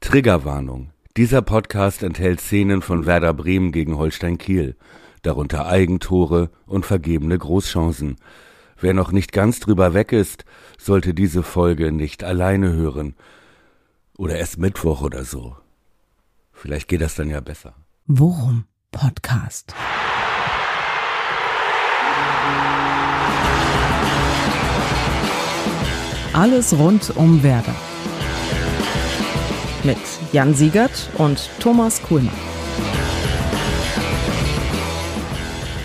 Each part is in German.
Triggerwarnung. Dieser Podcast enthält Szenen von Werder Bremen gegen Holstein Kiel, darunter Eigentore und vergebene Großchancen. Wer noch nicht ganz drüber weg ist, sollte diese Folge nicht alleine hören. Oder erst Mittwoch oder so. Vielleicht geht das dann ja besser. Worum Podcast. Alles rund um Werder. Mit Jan Siegert und Thomas Kuhlmann.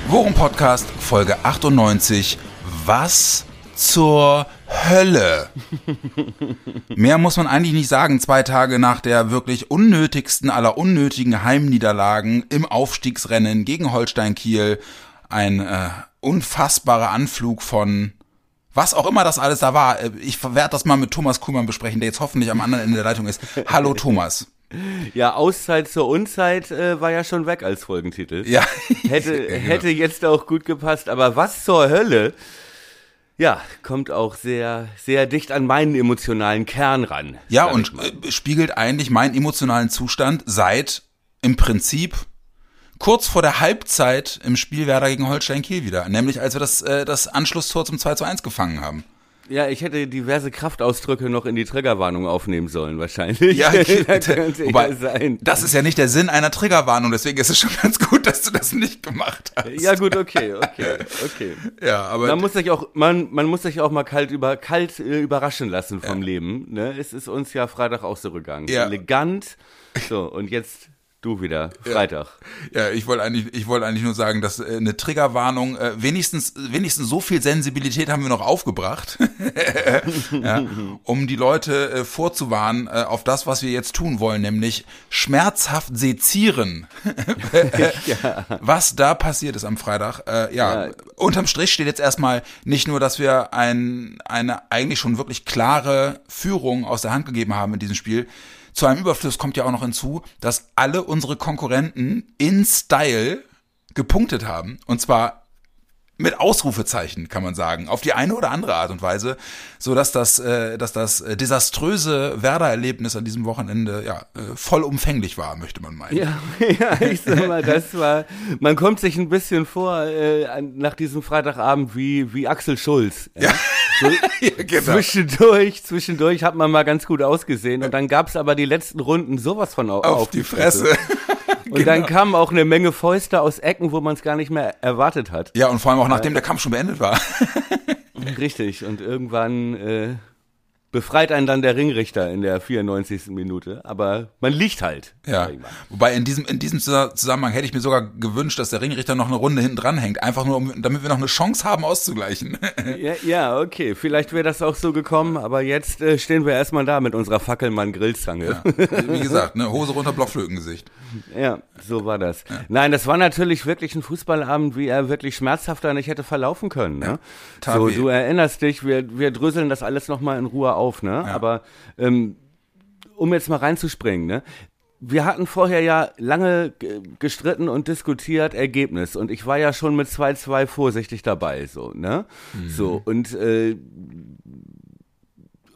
Worum Podcast Folge 98. Was zur Hölle? Mehr muss man eigentlich nicht sagen, zwei Tage nach der wirklich unnötigsten aller unnötigen Heimniederlagen im Aufstiegsrennen gegen Holstein Kiel. Ein äh, unfassbarer Anflug von was auch immer das alles da war. Äh, Ich werde das mal mit Thomas Kuhlmann besprechen, der jetzt hoffentlich am anderen Ende der Leitung ist. Hallo Thomas. Ja, Auszeit zur Unzeit äh, war ja schon weg als Folgentitel. Ja. Hätte, hätte jetzt auch gut gepasst, aber was zur Hölle? Ja, kommt auch sehr, sehr dicht an meinen emotionalen Kern ran. Ja, und äh, spiegelt eigentlich meinen emotionalen Zustand seit im Prinzip kurz vor der Halbzeit im Spiel Werder gegen Holstein Kiel wieder. Nämlich als wir das, äh, das Anschlusstor zum 2 zu 1 gefangen haben. Ja, ich hätte diverse Kraftausdrücke noch in die Triggerwarnung aufnehmen sollen, wahrscheinlich. Ja, das könnte wobei, ja sein. das ist ja nicht der Sinn einer Triggerwarnung, deswegen ist es schon ganz gut, dass du das nicht gemacht hast. Ja, gut, okay, okay, okay. Ja, aber Man muss sich auch, man, man muss sich auch mal kalt über, kalt äh, überraschen lassen vom Leben. Ne? Es ist uns ja Freitag auch so gegangen. Ja. Elegant. So, und jetzt du wieder. Freitag. Ja, ich wollte eigentlich, ich wollte eigentlich nur sagen, dass äh, eine Triggerwarnung, äh, wenigstens, wenigstens so viel Sensibilität haben wir noch aufgebracht, ja, um die Leute äh, vorzuwarnen äh, auf das, was wir jetzt tun wollen, nämlich schmerzhaft sezieren. Was da passiert ist am Freitag. Äh, ja, Ja. unterm Strich steht jetzt erstmal nicht nur, dass wir ein, eine eigentlich schon wirklich klare Führung aus der Hand gegeben haben in diesem Spiel. Zu einem Überfluss kommt ja auch noch hinzu, dass alle unsere Konkurrenten in Style gepunktet haben. Und zwar mit Ausrufezeichen, kann man sagen, auf die eine oder andere Art und Weise, so dass das, äh, dass das äh, desaströse Werder-Erlebnis an diesem Wochenende ja äh, vollumfänglich war, möchte man meinen. Ja, ja, ich sag mal, das war, man kommt sich ein bisschen vor äh, nach diesem Freitagabend wie, wie Axel Schulz. Ja. So, Ja, genau. Zwischendurch, zwischendurch hat man mal ganz gut ausgesehen und dann gab's aber die letzten Runden sowas von au Auf die Fresse. Und dann kamen auch eine Menge Fäuste aus Ecken, wo man es gar nicht mehr erwartet hat. Ja, und vor allem auch nachdem der Kampf schon beendet war. Richtig. Und irgendwann äh, befreit einen dann der Ringrichter in der 94. Minute. Aber man liegt halt. Ja. Wobei in diesem, in diesem Zusammenhang hätte ich mir sogar gewünscht, dass der Ringrichter noch eine Runde hinten dran hängt. Einfach nur, um, damit wir noch eine Chance haben, auszugleichen. Ja, ja, okay. Vielleicht wäre das auch so gekommen, aber jetzt äh, stehen wir erstmal da mit unserer Fackelmann-Grillzange. Wie gesagt, ne, Hose runter, Blockflötengesicht. Ja, so war das. Nein, das war natürlich wirklich ein Fußballabend, wie er wirklich schmerzhafter nicht hätte verlaufen können. Ne? tat so, du erinnerst dich, wir, wir dröseln das alles nochmal in Ruhe auf, ne? Aber ähm, um jetzt mal reinzuspringen, ne? Wir hatten vorher ja lange ge- gestritten und diskutiert Ergebnis und ich war ja schon mit 2-2 vorsichtig dabei, so, ne? Mhm. So, und äh,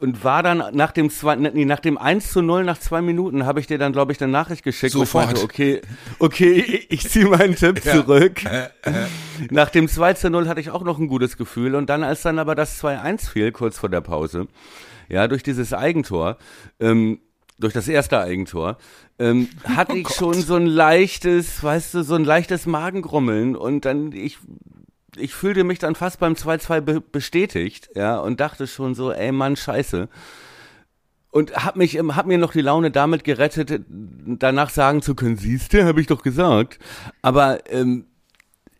und war dann nach dem zwei, nee, nach dem 1 zu 0 nach zwei Minuten habe ich dir dann, glaube ich, eine Nachricht geschickt. ich Sofort. meinte, okay, okay, ich, ziehe meinen Tipp zurück. Nach dem 2 zu 0 hatte ich auch noch ein gutes Gefühl. Und dann, als dann aber das 2-1 fiel, kurz vor der Pause, ja, durch dieses Eigentor, ähm, durch das erste Eigentor, ähm, hatte ich schon so ein leichtes, weißt du, so ein leichtes Magengrummeln und dann, ich, ich fühlte mich dann fast beim 2-2 be bestätigt, ja, und dachte schon so, ey Mann, scheiße. Und hab mich, hab mir noch die Laune damit gerettet, danach sagen zu können, siehste, habe ich doch gesagt. Aber ähm,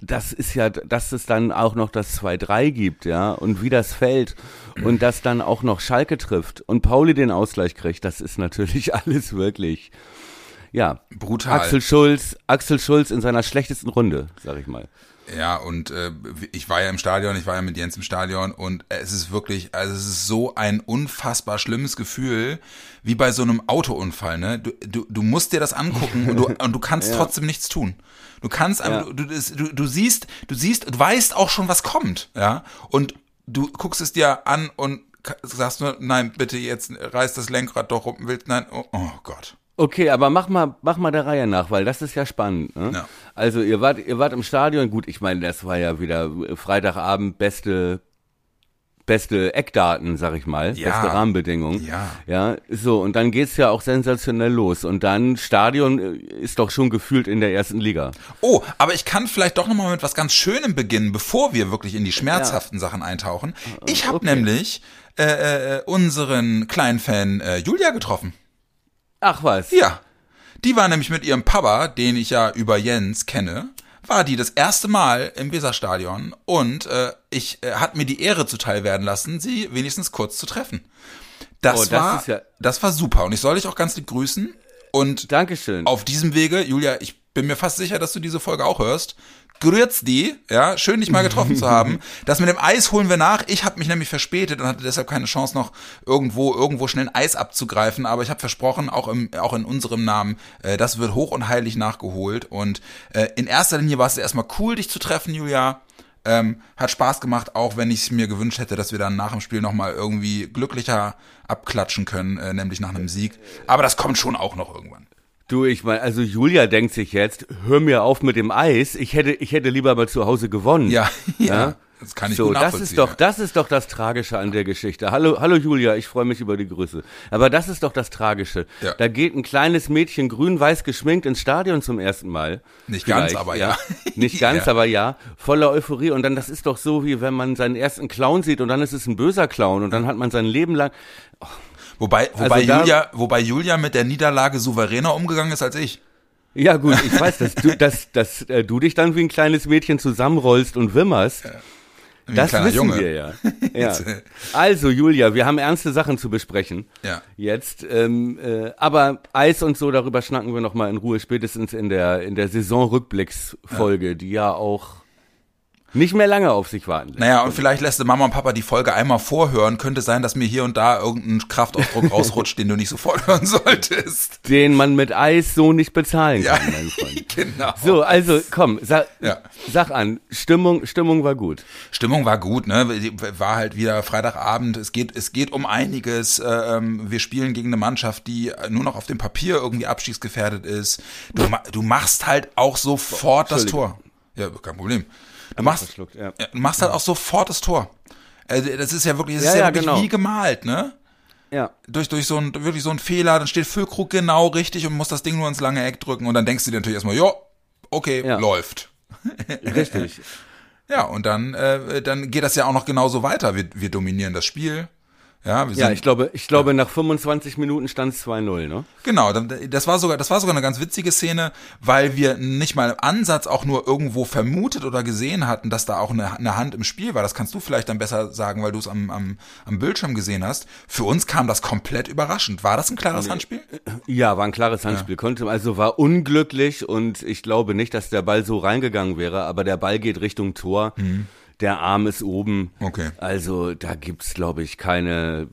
das ist ja, dass es dann auch noch das 2-3 gibt, ja, und wie das fällt und dass dann auch noch Schalke trifft und Pauli den Ausgleich kriegt, das ist natürlich alles wirklich, ja. Brutal. Axel Schulz, Axel Schulz in seiner schlechtesten Runde, sag ich mal. Ja, und äh, ich war ja im Stadion, ich war ja mit Jens im Stadion und es ist wirklich, also es ist so ein unfassbar schlimmes Gefühl, wie bei so einem Autounfall, ne? Du, du, du musst dir das angucken und du, und du kannst trotzdem nichts tun. Du kannst Ja. du, du, du, siehst, du siehst, du weißt auch schon, was kommt, ja? Und du guckst es dir an und sagst nur, nein, bitte jetzt reiß das Lenkrad doch um, willst, nein, oh, oh Gott. Okay, aber mach mal, mach mal der Reihe nach, weil das ist ja spannend. Ne? Ja. Also ihr wart, ihr wart im Stadion. Gut, ich meine, das war ja wieder Freitagabend beste, beste Eckdaten, sag ich mal, Ja. beste Rahmenbedingungen. Ja. Ja, so und dann geht's ja auch sensationell los und dann Stadion äh, ist doch schon gefühlt in der ersten Liga. Oh, aber ich kann vielleicht doch nochmal mit was ganz Schönem beginnen, bevor wir wirklich in die schmerzhaften Sachen eintauchen. Ich habe Okay. nämlich äh, äh, unseren kleinen Fan äh, Julia getroffen. Ach was? Ja. Die war nämlich mit ihrem Papa, den ich ja über Jens kenne, war die das erste Mal im Weserstadion und äh, ich äh, hat mir die Ehre zuteil werden lassen, sie wenigstens kurz zu treffen. Das, Oh, das war ja- das war super und ich soll dich auch ganz lieb grüßen und Dankeschön. auf diesem Wege, Julia, ich bin mir fast sicher, dass du diese Folge auch hörst. Grüß die, ja, schön dich mal getroffen zu haben. Das mit dem Eis holen wir nach. Ich habe mich nämlich verspätet und hatte deshalb keine Chance noch irgendwo irgendwo schnell ein Eis abzugreifen, aber ich habe versprochen, auch im auch in unserem Namen, äh, das wird hoch und heilig nachgeholt und äh, in erster Linie war es erstmal cool dich zu treffen, Julia. Ähm, hat Spaß gemacht, auch wenn ich es mir gewünscht hätte, dass wir dann nach dem Spiel nochmal irgendwie glücklicher abklatschen können, äh, nämlich nach einem Sieg. Aber das kommt schon auch noch irgendwann. Du, ich meine, also Julia denkt sich jetzt, hör mir auf mit dem Eis. Ich hätte, ich hätte lieber mal zu Hause gewonnen. Ja, ja, Ja? das kann ich so, das ist doch, das ist doch das Tragische an der Geschichte. Hallo, hallo Julia, ich freue mich über die Grüße. Aber das ist doch das Tragische. Ja. Da geht ein kleines Mädchen grün-weiß geschminkt ins Stadion zum ersten Mal. Nicht ganz, Vielleicht, aber ja. Nicht ganz, Ja. aber ja. Voller Euphorie. Und dann, das ist doch so, wie wenn man seinen ersten Clown sieht und dann ist es ein böser Clown und dann hat man sein Leben lang, Wobei, wobei, Also da- Julia, wobei Julia mit der Niederlage souveräner umgegangen ist als ich. Ja gut, ich weiß, dass du, dass, dass äh, du dich dann wie ein kleines Mädchen zusammenrollst und wimmerst. Wie ein das wissen Junge. wir ja. ja. Also Julia, wir haben ernste Sachen zu besprechen. Ja. Jetzt, ähm, äh, aber Eis und so, darüber schnacken wir noch mal in Ruhe spätestens in der in der Saisonrückblicksfolge, die ja auch nicht mehr lange auf sich warten lässt. Naja, und vielleicht lässt Mama und Papa die Folge einmal vorhören. Könnte sein, dass mir hier und da irgendein Kraftausdruck rausrutscht, den du nicht sofort hören solltest. Den man mit Eis so nicht bezahlen Ja, kann, mein Freund. genau. So, also komm, sag, Ja. sag an, Stimmung, Stimmung war gut. Stimmung war gut, ne? War halt wieder Freitagabend. Es geht, es geht um einiges. Ähm, wir spielen gegen eine Mannschaft, die nur noch auf dem Papier irgendwie abstiegsgefährdet ist. Du, du machst halt auch sofort das Tor. Ja, kein Problem. Du machst, ja. machst halt auch sofort das Tor. Äh, Das ist ja wirklich, das Ja, ist ja, ja, wirklich genau. wie gemalt, ne? Ja. durch, durch so ein, wirklich so ein Fehler, dann steht Füllkrug genau richtig und muss das Ding nur ins lange Eck drücken und dann denkst du dir natürlich erstmal, jo, okay, Ja. läuft. Richtig. Ja, und dann, äh, dann geht das ja auch noch genauso weiter. Wir, wir dominieren das Spiel. Ja, wir sind, Ja, ich glaube, ich glaube, nach 25 Minuten stand es 2-0, ne? Genau, das war sogar, das war sogar eine ganz witzige Szene, weil wir nicht mal im Ansatz auch nur irgendwo vermutet oder gesehen hatten, dass da auch eine, eine Hand im Spiel war. Das kannst du vielleicht dann besser sagen, weil du es am, am, am Bildschirm gesehen hast. Für uns kam das komplett überraschend. War das ein klares Handspiel? Ja, war ein klares Handspiel. Konnte, also war unglücklich und ich glaube nicht, dass der Ball so reingegangen wäre, aber der Ball geht Richtung Tor. Der Arm ist oben. Okay. Also da gibt's, glaube ich, keine,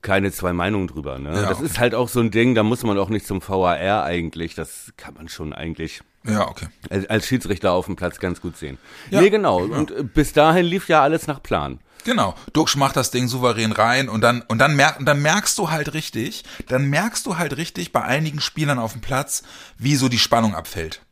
keine zwei Meinungen drüber. Ne? Ja, das okay. ist halt auch so ein Ding, da muss man auch nicht zum VAR eigentlich. Das kann man schon eigentlich Ja, okay. als, Schiedsrichter auf dem Platz ganz gut sehen. Ja, nee, genau. Und äh, bis dahin lief ja alles nach Plan. Genau. Duxch macht das Ding souverän rein und dann, und dann merk, und dann merkst du halt richtig, dann merkst du halt richtig bei einigen Spielern auf dem Platz, wie so die Spannung abfällt.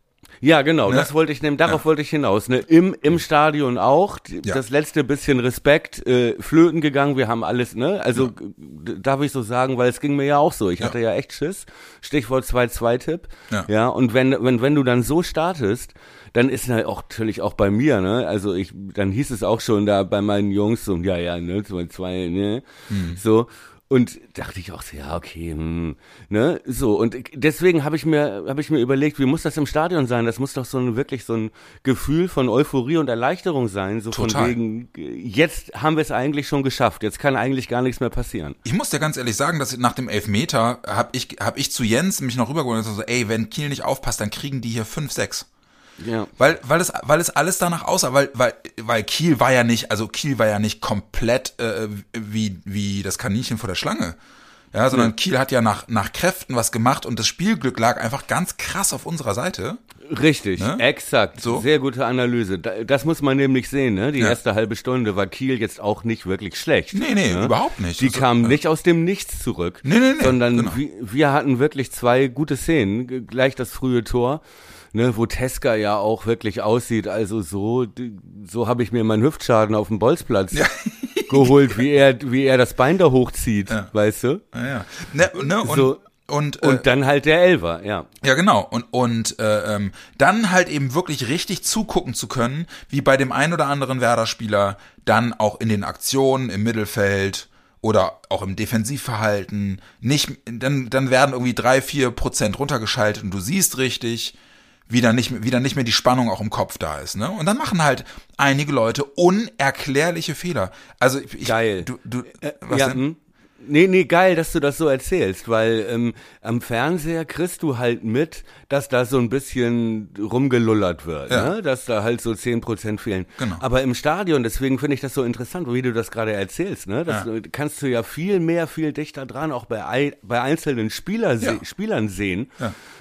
Ja, genau, Ne? das wollte ich nehmen, darauf wollte ich hinaus. Ne? Im, Im Stadion auch, Ja. das letzte bisschen Respekt, äh, flöten gegangen, wir haben alles, ne? Also d- darf ich so sagen, weil es ging mir ja auch so. Ich Ja. hatte ja echt Schiss. Stichwort 2-2-Tipp. Ja. ja, und wenn, wenn, wenn du dann so startest, dann ist halt auch natürlich auch bei mir, ne? Also ich, dann hieß es auch schon da bei meinen Jungs so, ja, ja, ne, 2-2, ne? Hm. So. Und dachte ich auch so, ja, okay, hm, ne, so. Und deswegen habe ich mir, habe ich mir überlegt, wie muss das im Stadion sein? Das muss doch so ein, wirklich so ein Gefühl von Euphorie und Erleichterung sein, so Total. von wegen, jetzt haben wir es eigentlich schon geschafft, jetzt kann eigentlich gar nichts mehr passieren. Ich muss dir ganz ehrlich sagen, dass nach dem Elfmeter habe ich, hab ich zu Jens mich noch rübergeholt und so, ey, wenn Kiel nicht aufpasst, dann kriegen die hier 5-6. Ja. Weil, weil es, weil es alles danach aussah, weil, weil, weil Kiel war ja nicht, also Kiel war ja nicht komplett äh, wie, wie das Kaninchen vor der Schlange. Ja, sondern Kiel hat ja nach, nach Kräften was gemacht und das Spielglück lag einfach ganz krass auf unserer Seite. Richtig, Ne? exakt. So. Sehr gute Analyse. Da- Das muss man nämlich sehen, ne? Die Ja. erste halbe Stunde war Kiel jetzt auch nicht wirklich schlecht. Nee, nee, ne? überhaupt nicht. Die Also, kamen äh, nicht aus dem Nichts zurück. Nee, nee, nee, Sondern genau. wir, wir hatten wirklich zwei gute Szenen. Gleich das frühe Tor, ne, wo Teska ja auch wirklich aussieht. Also so, so habe ich mir meinen Hüftschaden auf dem Bolzplatz geholt, wie er, wie er das Bein da hochzieht, weißt du? Ja, ja. Ne, ne, und, So. und, äh, Und dann halt der Elver, ja. Ja, genau. Und, und äh, ähm, dann halt eben wirklich richtig zugucken zu können, wie bei dem ein oder anderen Werder-Spieler dann auch in den Aktionen im Mittelfeld oder auch im Defensivverhalten nicht, dann, dann werden irgendwie drei, vier Prozent runtergeschaltet und du siehst richtig, wie dann nicht, mehr- wie dann nicht mehr die Spannung auch im Kopf da ist. Ne? Und dann machen halt einige Leute unerklärliche Fehler. Also ich, Geil. Du, du, was ja, denn? Nee, nee, geil, dass du das so erzählst, weil ähm, am Fernseher kriegst du halt mit, dass da so ein bisschen rumgelullert wird, Ja. ne? dass da halt so 10% fehlen. Genau. Aber im Stadion, deswegen finde ich das so interessant, wie du das gerade erzählst, ne? das Ja. kannst du ja viel mehr, viel dichter dran auch bei, ei- bei einzelnen Spieler Ja. Spielern sehen,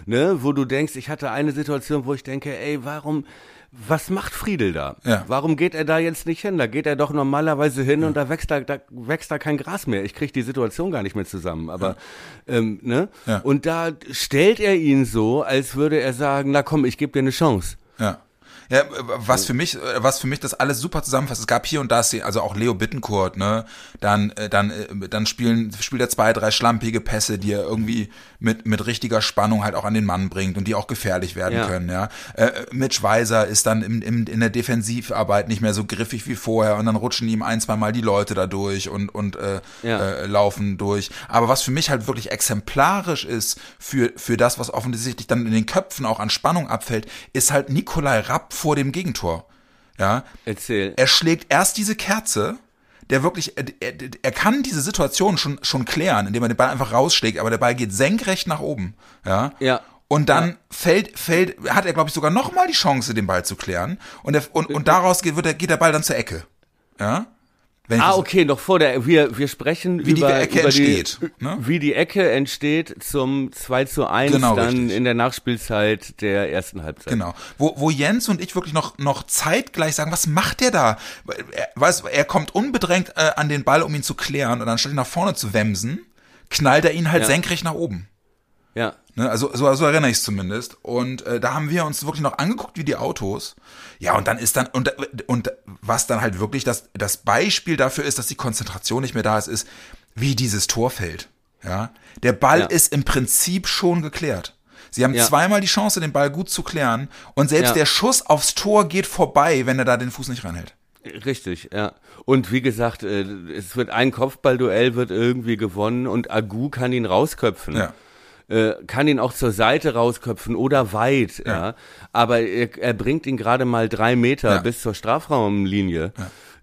ne? wo du denkst, ich hatte eine Situation, wo ich denke, ey, warum... Was macht Friedel da? Ja. Warum geht er da jetzt nicht hin? Da geht er doch normalerweise hin und da wächst da, da wächst da kein Gras mehr. Ich kriege die Situation gar nicht mehr zusammen. Aber ähm, ne? Ja. Und da stellt er ihn so, als würde er sagen: Na komm, ich gebe dir eine Chance. Ja. Ja, was für mich, was für mich das alles super zusammenfasst. Es gab hier und da also auch Leo Bittencourt, ne, dann, äh, dann, äh, dann spielen, spielt er zwei, drei schlampige Pässe, die er irgendwie mit, mit richtiger Spannung halt auch an den Mann bringt und die auch gefährlich werden Ja. können, ja. Äh, Mitch Weiser ist dann im, im, in der Defensivarbeit nicht mehr so griffig wie vorher und dann rutschen ihm ein, zwei Mal die Leute da durch und, und äh, Ja. äh, laufen durch. Aber was für mich halt wirklich exemplarisch ist für, für das, was offensichtlich dann in den Köpfen auch an Spannung abfällt, ist halt Nikolai Rapp vor dem Gegentor. Ja, Erzähl. er schlägt erst diese Kerze, der wirklich, er, er, er kann diese Situation schon, schon klären, indem er den Ball einfach rausschlägt, aber der Ball geht senkrecht nach oben. Ja. Ja. Und dann fällt, fällt, hat er, glaube ich, sogar noch mal die Chance, den Ball zu klären. Und, der, und, und daraus geht, wird der, geht der Ball dann zur Ecke. Ja. Ah, okay, noch vor der, wir, wir sprechen Wie die über, Ecke über entsteht, die, ne? wie die Ecke entsteht zum 2 zu 1 Genau, dann richtig. in der Nachspielzeit der ersten Halbzeit. Genau. Wo, wo Jens und ich wirklich noch, noch zeitgleich sagen, was macht der da? Er, weiß, er kommt unbedrängt äh, an den Ball, um ihn zu klären und anstatt ihn nach vorne zu wemsen, knallt er ihn halt Ja. senkrecht nach oben. Ja. Ne, also so, so erinnere ich es zumindest. Und äh, da haben wir uns wirklich noch angeguckt wie die Autos. Ja, und dann ist dann, und, und was dann halt wirklich das, das Beispiel dafür ist, dass die Konzentration nicht mehr da ist, ist, wie dieses Tor fällt. Ja, der Ball Ja. ist im Prinzip schon geklärt. Sie haben Ja. zweimal die Chance, den Ball gut zu klären. Und selbst Ja. der Schuss aufs Tor geht vorbei, wenn er da den Fuß nicht reinhält. Richtig, ja. Und wie gesagt, äh, es wird ein Kopfballduell wird irgendwie gewonnen und Agu kann ihn rausköpfen. Ja. Äh, kann ihn auch zur Seite rausköpfen oder weit, ja. Aber er, er bringt ihn gerade mal drei Meter Ja. bis zur Strafraumlinie.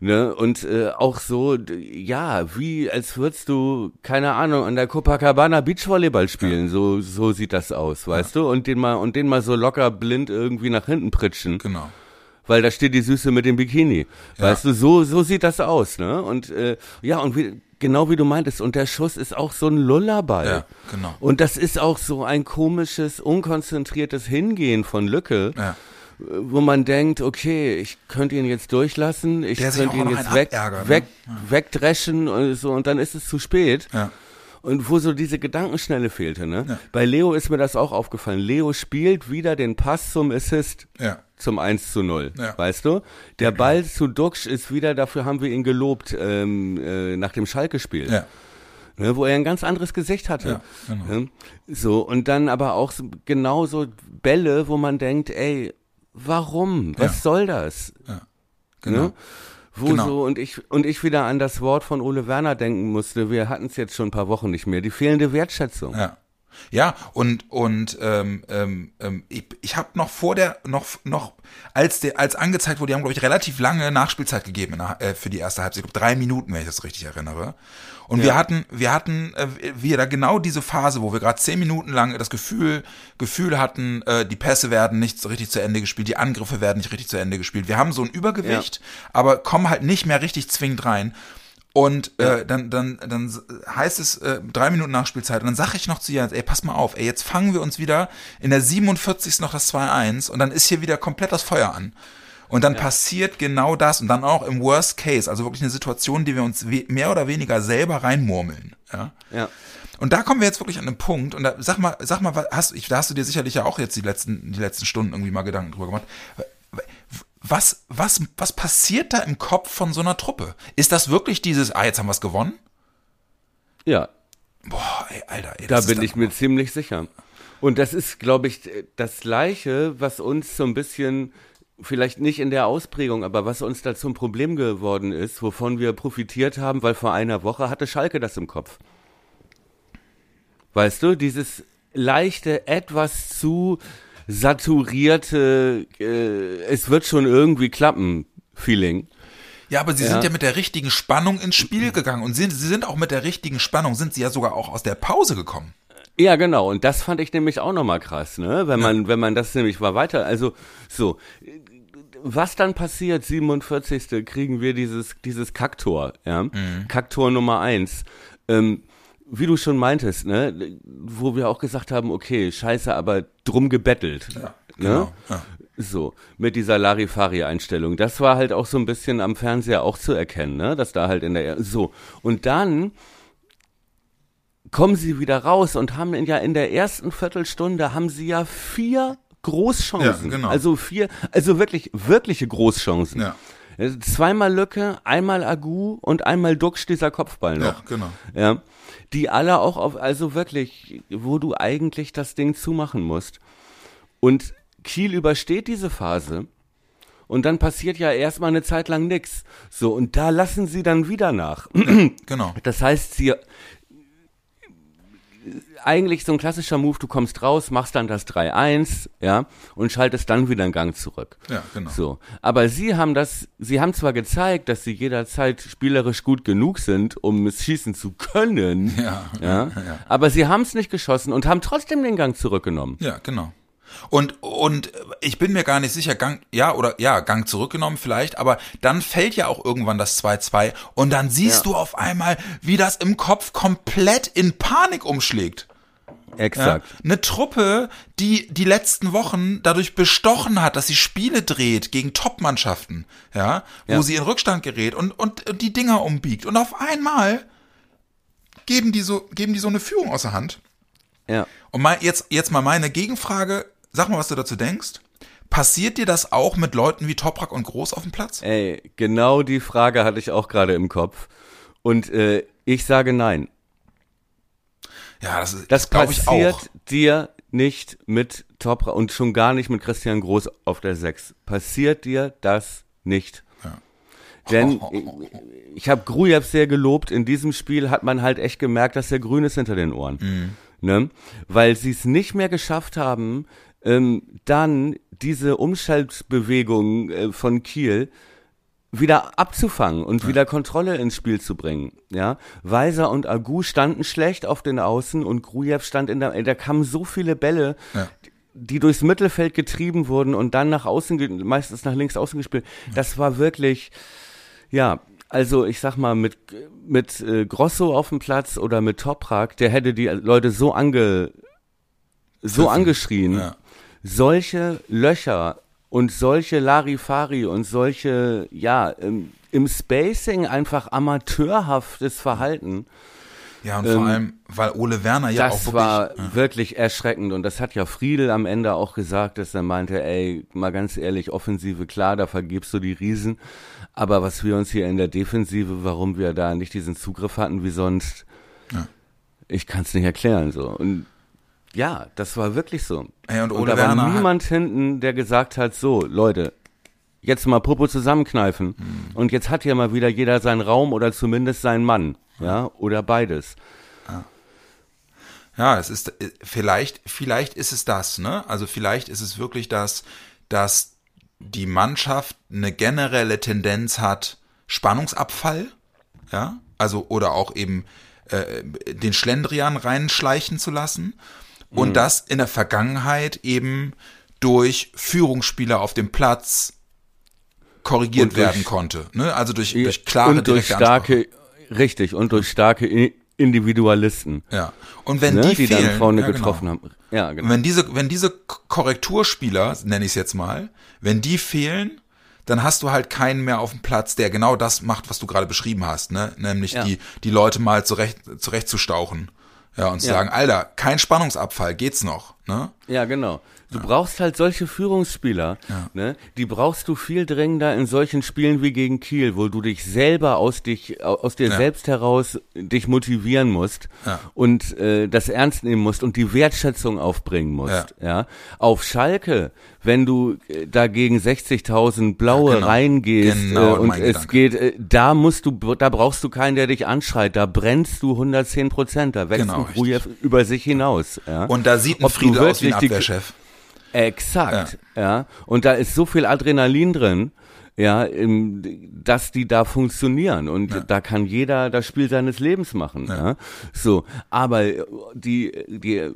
Ne? Und äh, auch so, ja, wie als würdest du, keine Ahnung, an der Copacabana Beachvolleyball spielen. So, so sieht das aus, weißt du? Und den mal, und den mal so locker blind irgendwie nach hinten pritschen Genau. weil da steht die Süße mit dem Bikini. Weißt du, so so sieht das aus, ne? Und äh, ja, und wie, genau wie du meintest, und der Schuss ist auch so ein Lullerball. Ja, genau. Und das ist auch so ein komisches, unkonzentriertes Hingehen von Lücke, Ja. äh, wo man denkt, okay, ich könnte ihn jetzt durchlassen, ich Der könnte ihn jetzt weg, abärgert, ne? weg, wegdreschen und so, und dann ist es zu spät. Ja. Und wo so diese Gedankenschnelle fehlte, ne? Bei Leo ist mir das auch aufgefallen. Leo spielt wieder den Pass zum Assist Ja. Zum 1 zu 0. Ja. Weißt du? Der Ball zu Duxch ist wieder, dafür haben wir ihn gelobt, ähm, äh, nach dem Schalke-Spiel. Ja. Ne, wo er ein ganz anderes Gesicht hatte. Ja, genau. Ne? So, und dann aber auch so, genauso Bälle, wo man denkt, ey, warum? Was Ja. soll das? Genau. Ne? Wo Genau. so, und ich, und ich wieder an das Wort von Ole Werner denken musste, wir hatten es jetzt schon ein paar Wochen nicht mehr, die fehlende Wertschätzung. Ja. Ja, und und ähm, ähm, ähm, ich, ich habe noch vor der noch noch als der als angezeigt wurde, die haben glaube ich relativ lange Nachspielzeit gegeben der, äh, für die erste Halbzeit, ich glaub, drei Minuten, wenn ich das richtig erinnere. Und wir hatten wir hatten äh, wir da genau diese Phase, wo wir gerade zehn Minuten lang das Gefühl Gefühl hatten, äh, die Pässe werden nicht so richtig zu Ende gespielt, die Angriffe werden nicht richtig zu Ende gespielt. Wir haben so ein Übergewicht, aber kommen halt nicht mehr richtig zwingend rein. Und äh, dann, dann, dann heißt es äh, drei Minuten Nachspielzeit und dann sage ich noch zu Jens, ey, pass mal auf, ey, jetzt fangen wir uns wieder in der 47. noch das 2-1 und dann ist hier wieder komplett das Feuer an. Und dann ja. passiert genau das und dann auch im Worst Case, also wirklich eine Situation, die wir uns mehr oder weniger selber reinmurmeln. Ja. ja. Und da kommen wir jetzt wirklich an einen Punkt und da, sag mal, sag mal, hast, ich, da hast du dir sicherlich ja auch jetzt die letzten, die letzten Stunden irgendwie mal Gedanken drüber gemacht. Was, was, was passiert da im Kopf von so einer Truppe? Ist das wirklich dieses, ah, jetzt haben wir es gewonnen? Ja. Boah, ey, Alter, ey, Da bin ich mir ziemlich sicher. Und das ist, glaube ich, das Gleiche, was uns so ein bisschen vielleicht nicht in der Ausprägung, aber was uns da zum Problem geworden ist, wovon wir profitiert haben, weil vor einer Woche hatte Schalke das im Kopf. Weißt du, dieses leichte, etwas zu saturierte, äh, es wird schon irgendwie klappen, Feeling. Ja, aber sie ja. sind ja mit der richtigen Spannung ins Spiel gegangen und sind, sie sind auch mit der richtigen Spannung, sind sie ja sogar auch aus der Pause gekommen. Ja, genau. Und das fand ich nämlich auch nochmal krass, ne? Wenn man, ja. wenn man das nämlich war weiter, also so, was dann passiert, 47. kriegen wir dieses, dieses Kaktor, ja. Mhm. Kaktor Nummer eins. Ähm, wie du schon meintest, ne, wo wir auch gesagt haben, okay, scheiße, aber drum gebettelt. Ja, ne? genau. Ne? Ja. So, mit dieser Larifari-Einstellung. Das war halt auch so ein bisschen am Fernseher auch zu erkennen, ne? Dass da halt in der, so. Und dann kommen sie wieder raus und haben ja in der ersten Viertelstunde haben sie ja vier Großchancen. Ja, genau. Also vier, also wirklich, wirkliche Großchancen. Ja. Zweimal Lücke, einmal Agu und einmal Duxch dieser Kopfball noch. Ja, genau. Ja. Die alle auch auf, also wirklich, wo du eigentlich das Ding zumachen musst. Und Kiel übersteht diese Phase. Und dann passiert ja erstmal eine Zeit lang nichts. So, und da lassen sie dann wieder nach. Ja, genau. Das heißt, sie, eigentlich so ein klassischer Move, du kommst raus, machst dann das 3-1, ja, und schaltest dann wieder einen Gang zurück. Ja, genau. So. Aber sie haben das, sie haben zwar gezeigt, dass sie jederzeit spielerisch gut genug sind, um es schießen zu können, ja, ja, ja. aber sie haben es nicht geschossen und haben trotzdem den Gang zurückgenommen. Ja, genau. Und, und ich bin mir gar nicht sicher, Gang, ja, oder ja, Gang zurückgenommen vielleicht, aber dann fällt ja auch irgendwann das 2-2 und dann siehst ja. du auf einmal, wie das im Kopf komplett in Panik umschlägt. Exakt. Ja, eine Truppe, die die letzten Wochen dadurch bestochen hat, dass sie Spiele dreht gegen Top-Mannschaften, ja, wo ja. sie in Rückstand gerät und, und, und die Dinger umbiegt. Und auf einmal geben die so, geben die so eine Führung außer Hand. Ja. Und mal, jetzt, jetzt mal meine Gegenfrage, Sag mal, was du dazu denkst. Passiert dir das auch mit Leuten wie Toprak und Groß auf dem Platz? Ey, genau die Frage hatte ich auch gerade im Kopf. Und äh, ich sage nein. Ja, das, ist, das, passiert dir nicht mit Toprak und schon gar nicht mit Christian Groß auf der 6. Passiert dir das nicht. Ja. Denn ich, ich habe Grujew sehr gelobt. In diesem Spiel hat man halt echt gemerkt, dass der grün ist hinter den Ohren. Mhm. Ne? Weil sie es nicht mehr geschafft haben, ähm, dann diese Umschaltbewegung äh, von Kiel wieder abzufangen und ja. wieder Kontrolle ins Spiel zu bringen. Ja, Weiser und Agu standen schlecht auf den Außen und Grujew stand in der, da kamen so viele Bälle, ja. die durchs Mittelfeld getrieben wurden und dann nach außen, meistens nach links außen gespielt. Ja. Das war wirklich, ja, also ich sag mal, mit, mit äh, Grosso auf dem Platz oder mit Toprak, der hätte die Leute so ange, so angeschrien. Solche Löcher und solche Larifari und solche, ja, im, im Spacing einfach amateurhaftes Verhalten. Ja, und ähm, vor allem, weil Ole Werner ja auch wirklich... Das war ja. wirklich erschreckend und das hat ja Friedel am Ende auch gesagt, dass er meinte, ey, mal ganz ehrlich, Offensive, klar, da vergibst du die Riesen, aber was wir uns hier in der Defensive, warum wir da nicht diesen Zugriff hatten wie sonst, ja. ich kann es nicht erklären, so. Und ja, das war wirklich so. Ey, und, und da Werner war niemand hinten, der gesagt hat, so, Leute, jetzt mal Popo zusammenkneifen. Mhm. Und jetzt hat hier mal wieder jeder seinen Raum oder zumindest seinen Mann. Ja, oder beides. Ja. ja, es ist, vielleicht, vielleicht ist es das, ne? Also vielleicht ist es wirklich das, dass die Mannschaft eine generelle Tendenz hat, Spannungsabfall, ja, also oder auch eben äh, den Schlendrian reinschleichen zu lassen und mhm. das in der Vergangenheit eben durch Führungsspieler auf dem Platz korrigiert durch, werden konnte. Ne? Also durch, durch klare, und durch starke, Richtig, und durch starke Individualisten. Ja. Und wenn ne, die, die fehlen, dann vorne ja, genau. getroffen haben. Ja, genau. Und wenn diese, wenn diese Korrekturspieler, nenne ich es jetzt mal, wenn die fehlen, dann hast du halt keinen mehr auf dem Platz, der genau das macht, was du gerade beschrieben hast, ne? Nämlich Ja. die, die Leute mal zurecht, zurechtzustauchen. Ja, und zu Ja. sagen, Alter, kein Spannungsabfall, geht's noch, ne? Ja, genau. Du brauchst halt solche Führungsspieler, ne? Die brauchst du viel dringender in solchen Spielen wie gegen Kiel, wo du dich selber aus dich, aus dir Ja. selbst heraus dich motivieren musst Ja. und äh, das ernst nehmen musst und die Wertschätzung aufbringen musst, ja. Auf Schalke, wenn du äh, dagegen 60.000 Blaue Ja, genau. reingehst Genau, äh, und es Gedanke. geht, äh, da musst du, da brauchst du keinen, der dich anschreit, da brennst du 110 Prozent, da wächst Genau, ein Grujew über sich hinaus, ja. Und da sieht ein Friede aus wie ein wirklich die- Abwehrchef. Exakt, ja. Und da ist so viel Adrenalin drin, ja, dass die da funktionieren und da kann jeder das Spiel seines Lebens machen, ja. So, aber die, die,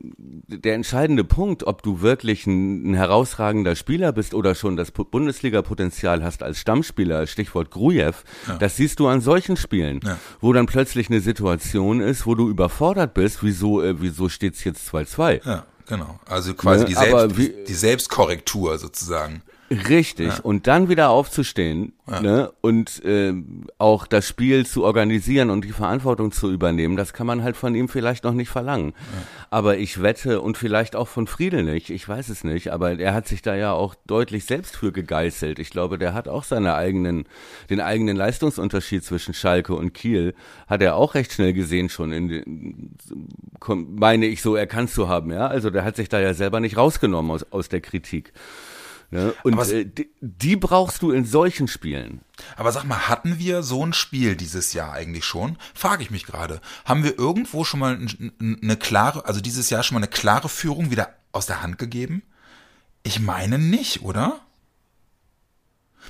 der entscheidende Punkt, ob du wirklich ein, ein herausragender Spieler bist oder schon das Bundesliga-Potenzial hast als Stammspieler, Stichwort Grujew, das siehst du an solchen Spielen, Ja. wo dann plötzlich eine Situation ist, wo du überfordert bist, wieso, äh, wieso steht's jetzt 2-2? Ja, genau. Also quasi Ne, die, Selbst, wie- die Selbstkorrektur sozusagen. Richtig. Und dann wieder aufzustehen ne? und ähm, auch das Spiel zu organisieren und die Verantwortung zu übernehmen, das kann man halt von ihm vielleicht noch nicht verlangen. Aber ich wette und vielleicht auch von Friedel nicht, ich weiß es nicht, aber er hat sich da ja auch deutlich selbst für gegeißelt. Ich glaube, der hat auch seine eigenen, den eigenen Leistungsunterschied zwischen Schalke und Kiel, hat er auch recht schnell gesehen schon in den, meine ich so erkannt zu haben, ja. Also der hat sich da ja selber nicht rausgenommen aus, aus der Kritik. Ne? Und Aber äh, die, die brauchst du in solchen Spielen. Aber sag mal, hatten wir so ein Spiel dieses Jahr eigentlich schon? Frage ich mich gerade. Haben wir irgendwo schon mal eine klare, also dieses Jahr schon mal eine klare Führung wieder aus der Hand gegeben? Ich meine nicht, oder?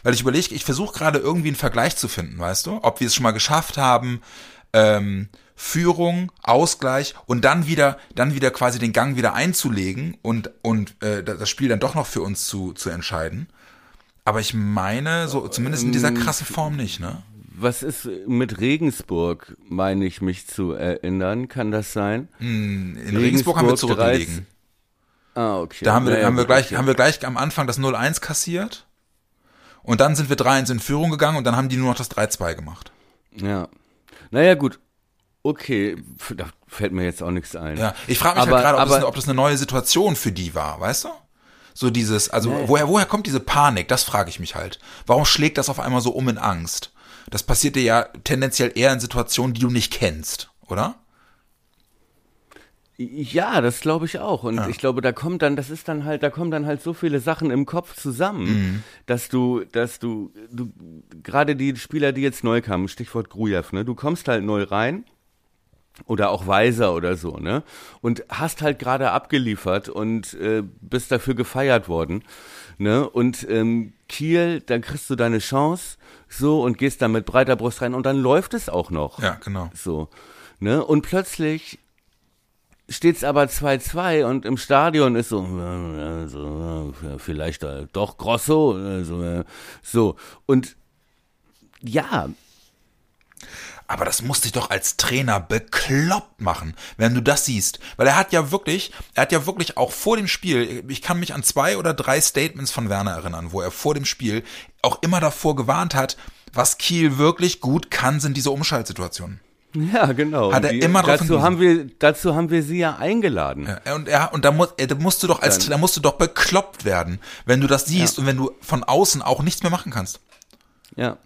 Weil ich überlege, ich versuche gerade irgendwie einen Vergleich zu finden, weißt du? Ob wir es schon mal geschafft haben, ähm, Führung, Ausgleich und dann wieder, dann wieder quasi den Gang wieder einzulegen und, und äh, das Spiel dann doch noch für uns zu, zu entscheiden. Aber ich meine, so zumindest in dieser krassen Form nicht, ne? Was ist mit Regensburg, meine ich mich zu erinnern? Kann das sein? In Regensburg haben wir Regensburg zurückgelegen. Ah, okay. Da haben wir, Naja, haben wir gleich, okay. haben wir gleich am Anfang das 0-1 kassiert. Und dann sind wir 3-1 in Führung gegangen und dann haben die nur noch das 3-2 gemacht. Ja. Naja, gut. Okay, da fällt mir jetzt auch nichts ein. Ja, ich frage mich Aber- halt gerade, ob, das aber- eine- ob das eine neue Situation für die war, weißt du? So dieses, also woher, woher kommt diese Panik? Das frage ich mich halt. Warum schlägt das auf einmal so um in Angst? Das passiert dir ja tendenziell eher in Situationen, die du nicht kennst, oder? Ja, das glaube ich auch. Und ich glaube, da kommt dann, das ist dann halt, da kommen dann halt so viele Sachen im Kopf zusammen, Mhm. dass du, dass du, du, gerade die Spieler, die jetzt neu kamen, Stichwort Grujew, ne, du kommst halt neu rein oder auch Weiser oder so, ne? Und hast halt gerade abgeliefert und äh, bist dafür gefeiert worden, ne? Und ähm, Kiel, dann kriegst du deine Chance so und gehst dann mit breiter Brust rein und dann läuft es auch noch. Ja, genau. So, ne? Und plötzlich steht's aber 2-2 und im Stadion ist so, äh, äh, vielleicht doch Grosso, äh, so. Und ja, Aber das muss dich doch als Trainer bekloppt machen, wenn du das siehst. Weil er hat ja wirklich, er hat ja wirklich auch vor dem Spiel, ich kann mich an zwei oder drei Statements von Werner erinnern, wo er vor dem Spiel auch immer davor gewarnt hat, was Kiel wirklich gut kann, sind diese Umschaltsituationen. ja, genau. Hat er Die- immer drauf dazu hingewiesen. haben wir, dazu haben wir sie ja eingeladen. Ja, Und er, und da, muss, da musst du doch als, Dann- da musst du doch bekloppt werden, wenn du das siehst und wenn du von außen auch nichts mehr machen kannst. Ja.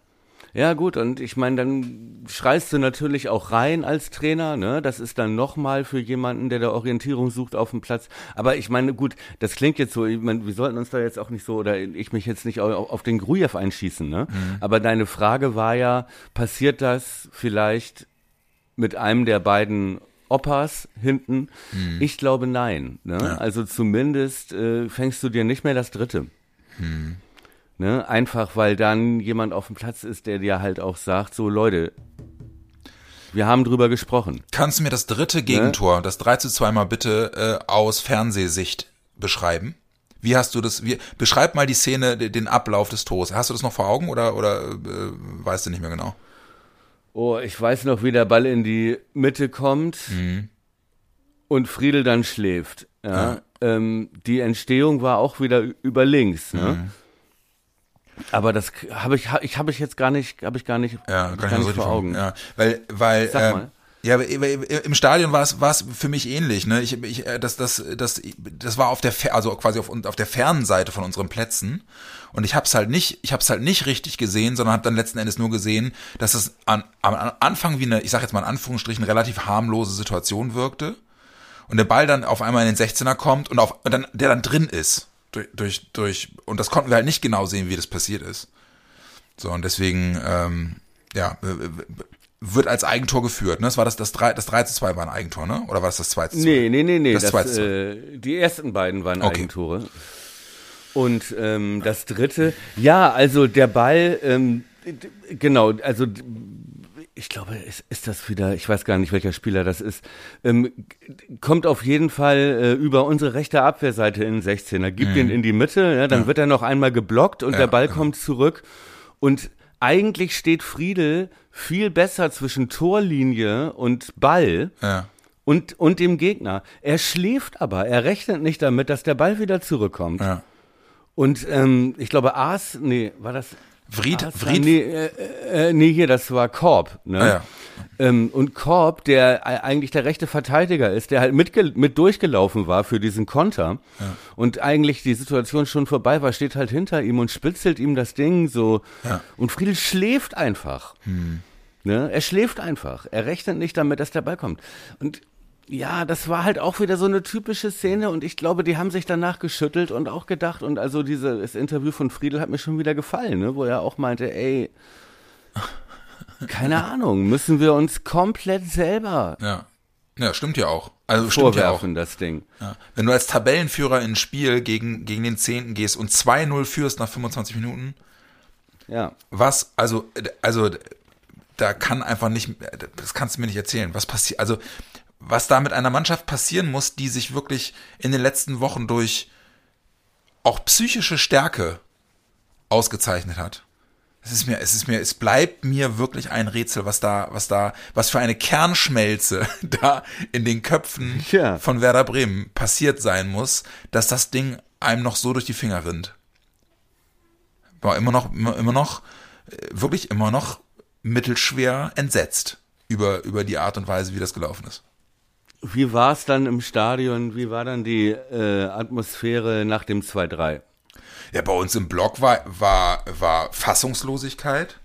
Ja, gut, und ich meine, dann schreist du natürlich auch rein als Trainer, ne? Das ist dann nochmal für jemanden, der da Orientierung sucht auf dem Platz. Aber ich meine, gut, das klingt jetzt so, ich meine, wir sollten uns da jetzt auch nicht so, oder ich mich jetzt nicht au- auf den Grujew einschießen, ne? Aber deine Frage war ja, passiert das vielleicht mit einem der beiden Oppas hinten? Ich glaube nein. Ne? Also zumindest äh, fängst du dir nicht mehr das dritte. Ne? Einfach weil dann jemand auf dem Platz ist, der dir halt auch sagt, so Leute, wir haben drüber gesprochen. Kannst du mir das dritte Gegentor, das 3 zu 2 mal bitte äh, aus Fernsehsicht beschreiben? Wie hast du das, wie, beschreib mal die Szene, de- den Ablauf des Tores. Hast du das noch vor Augen oder, oder äh, weißt du nicht mehr genau? Oh, ich weiß noch, wie der Ball in die Mitte kommt Mhm. und Friedel dann schläft. Ja. Ähm, die Entstehung war auch wieder über links. Ne? Mhm. Aber das habe ich, ich habe ich jetzt gar nicht, habe ich gar nicht, Ja, gar so nicht richtig vor Augen. Ja, weil, weil, Sag ähm, mal. ja, aber im Stadion war es, war es für mich ähnlich, ne? Ich, ich, äh, das, das, das, das war auf der, also quasi auf, auf der fernen Seite von unseren Plätzen. Und ich habe es halt nicht, ich habe es halt nicht richtig gesehen, sondern habe dann letzten Endes nur gesehen, dass es an, am Anfang wie eine, ich sag jetzt mal in Anführungsstrichen, relativ harmlose Situation wirkte. Und der Ball dann auf einmal in den 16er kommt und auf, und dann, der dann drin ist. Durch, durch, durch, und das konnten wir halt nicht genau sehen, wie das passiert ist. So, und deswegen, ähm, ja, wird als Eigentor geführt. Ne? Das war das, das 3, das 3 zu 2 war ein Eigentor, ne? Oder war das das 2 zu 2? Nee, nee, nee, nee. Das Das äh, die ersten beiden waren Okay. Eigentore. Und ähm, das dritte, ja, also der Ball, ähm, genau, also ich glaube, ist, ist das wieder, ich weiß gar nicht, welcher Spieler das ist, ähm, kommt auf jeden Fall äh, über unsere rechte Abwehrseite in den 16er, gibt ihn in die Mitte, ja, dann wird er noch einmal geblockt und der Ball kommt zurück und eigentlich steht Friedel viel besser zwischen Torlinie und Ball Ja. und, und dem Gegner. Er schläft aber, er rechnet nicht damit, dass der Ball wieder zurückkommt. Ja. Und ähm, ich glaube, Aas, nee, war das. Vried? Vried, Nee, äh, äh, nee, hier, das war Korb. Ne? Ah, ja. ähm, und Korb, der äh, eigentlich der rechte Verteidiger ist, der halt mitge mit durchgelaufen war für diesen Konter und eigentlich die Situation schon vorbei war, steht halt hinter ihm und spitzelt ihm das Ding so. Ja. Und Friedel schläft einfach. Ne? Er schläft einfach. Er rechnet nicht damit, dass der Ball kommt. Und ja, das war halt auch wieder so eine typische Szene und ich glaube, die haben sich danach geschüttelt und auch gedacht und also dieses Interview von Friedel hat mir schon wieder gefallen, ne? wo er auch meinte, ey, keine Ahnung, müssen wir uns komplett selber ja. Ja, stimmt ja auch. Also stimmt ja auch. das Ding. Ja. Wenn du als Tabellenführer ins Spiel gegen, gegen den Zehnten gehst und 2-0 führst nach 25 Minuten, Ja. was, also, also, da kann einfach nicht, das kannst du mir nicht erzählen, was passiert, also, was da mit einer Mannschaft passieren muss, die sich wirklich in den letzten Wochen durch auch psychische Stärke ausgezeichnet hat. Es ist mir, es ist mir, es bleibt mir wirklich ein Rätsel, was da, was da, was für eine Kernschmelze da in den Köpfen Ja. von Werder Bremen passiert sein muss, dass das Ding einem noch so durch die Finger rinnt. War immer noch, immer, immer noch, äh, wirklich immer noch mittelschwer entsetzt über, über die Art und Weise, wie das gelaufen ist. Wie war es dann im Stadion? Wie war dann die äh, Atmosphäre nach dem 2-3? Ja, bei uns im Blog war, war, war Fassungslosigkeit.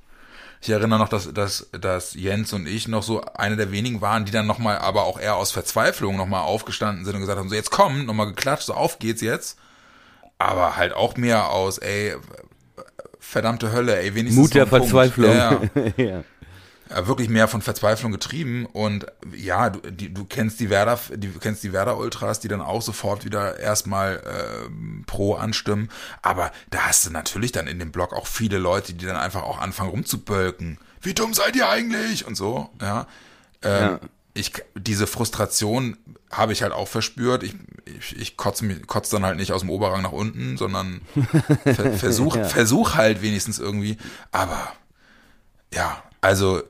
Ich erinnere noch, dass, dass, dass Jens und ich noch so eine der wenigen waren, die dann nochmal, aber auch eher aus Verzweiflung nochmal aufgestanden sind und gesagt haben, so jetzt komm, nochmal geklatscht, so auf geht's jetzt. Aber halt auch mehr aus, ey, verdammte Hölle, ey, wenigstens Mut der. Verzweiflung. Ja, ja. Ja. Ja, wirklich mehr von Verzweiflung getrieben und ja, du, die, du kennst die Werder, die du kennst die Werder Ultras, die dann auch sofort wieder erstmal ähm, pro anstimmen, aber da hast du natürlich dann in dem Blog auch viele Leute, die dann einfach auch anfangen rumzubölken. Wie dumm seid ihr eigentlich und so, ja. Ähm, Ja. Ich, diese Frustration habe ich halt auch verspürt. Ich, ich, ich kotze mich, kotze dann halt nicht aus dem Oberrang nach unten, sondern ver, versuch, versuch halt wenigstens irgendwie. Aber ja, also,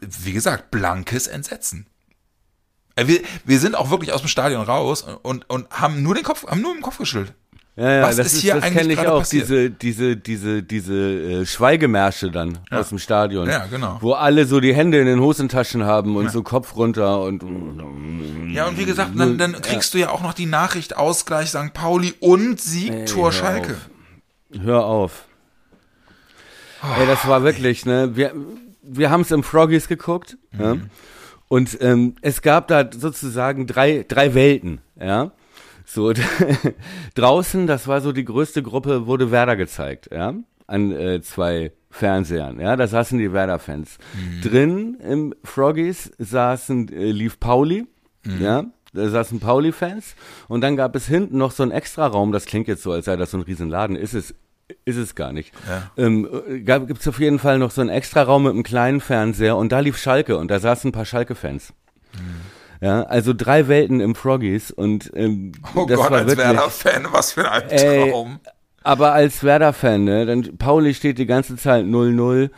wie gesagt, blankes Entsetzen. Äh, Wir, wir sind auch wirklich aus dem Stadion raus und, und haben nur den Kopf, haben nur im Kopf geschüttelt. Ja, ja, Was das ist hier das kenne ich auch, passiert? diese, diese, diese, diese äh, Schweigemärsche dann aus dem Stadion. Ja, genau. Wo alle so die Hände in den Hosentaschen haben und so Kopf runter und Ja, und wie gesagt, dann, dann kriegst du ja auch noch die Nachricht Ausgleich St. Pauli und Siegtor Ey, hör Schalke. auf. Hör auf. Ey, das war wirklich, ne? Wir, wir haben es im Froggies geguckt, ja? Und ähm, es gab da sozusagen drei, drei Welten, ja. So, draußen, das war so die größte Gruppe, wurde Werder gezeigt, ja, an äh, zwei Fernsehern, ja, da saßen die Werder-Fans. Drin im Froggies saßen, äh, lief Pauli, ja, da saßen Pauli-Fans und dann gab es hinten noch so einen Extraraum, das klingt jetzt so, als sei das so ein Riesenladen, ist es, ist es gar nicht. Ja. Ähm, äh, gab, gibt's auf jeden Fall noch so einen Extraraum mit einem kleinen Fernseher und da lief Schalke und da saßen ein paar Schalke-Fans. Ja, also drei Welten im Froggies und ähm, Oh das Gott, war als Werder-Fan, was für ein Albtraum. Aber als Werder-Fan, ne, dann Pauli steht die ganze Zeit 0-0.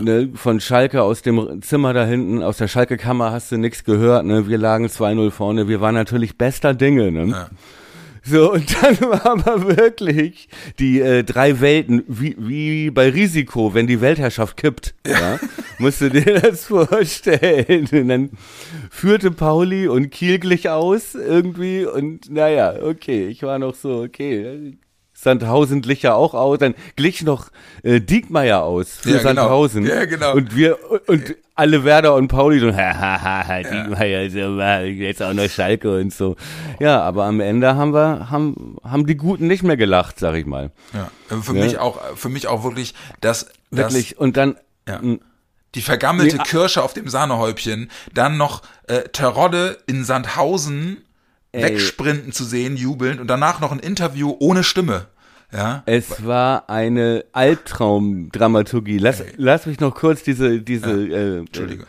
Ne, von Schalke aus dem Zimmer da hinten, aus der Schalke-Kammer hast du nichts gehört. Ne? Wir lagen 2-0 vorne. Wir waren natürlich bester Dinge. Ne? Ja. So, und dann war aber wirklich die äh, drei Welten, wie, wie bei Risiko, wenn die Weltherrschaft kippt. Ja. Musst du dir das vorstellen. Und dann führte Pauli und Kiel glich aus irgendwie. Und naja, okay, ich war noch so, okay. Sandhausen glich ja auch aus, dann glich noch äh, Diekmeyer aus für Ja, genau. Sandhausen. Ja, genau. Und wir und alle Werder und Pauli so, hahaha, Diekmeyer, so, war jetzt auch noch Schalke und so. Ja, aber am Ende haben wir, haben, haben die Guten nicht mehr gelacht, sag ich mal. Ja. Für Ja. mich auch, für mich auch wirklich, dass, Wirklich. Und dann, Ja. Die vergammelte Nee, Kirsche auf dem Sahnehäubchen, dann noch äh, Terodde in Sandhausen Ey. wegsprinten zu sehen, jubelnd und danach noch ein Interview ohne Stimme. Ja, es war eine Albtraumdramaturgie. Lass, lass mich noch kurz diese, diese, äh, Entschuldige.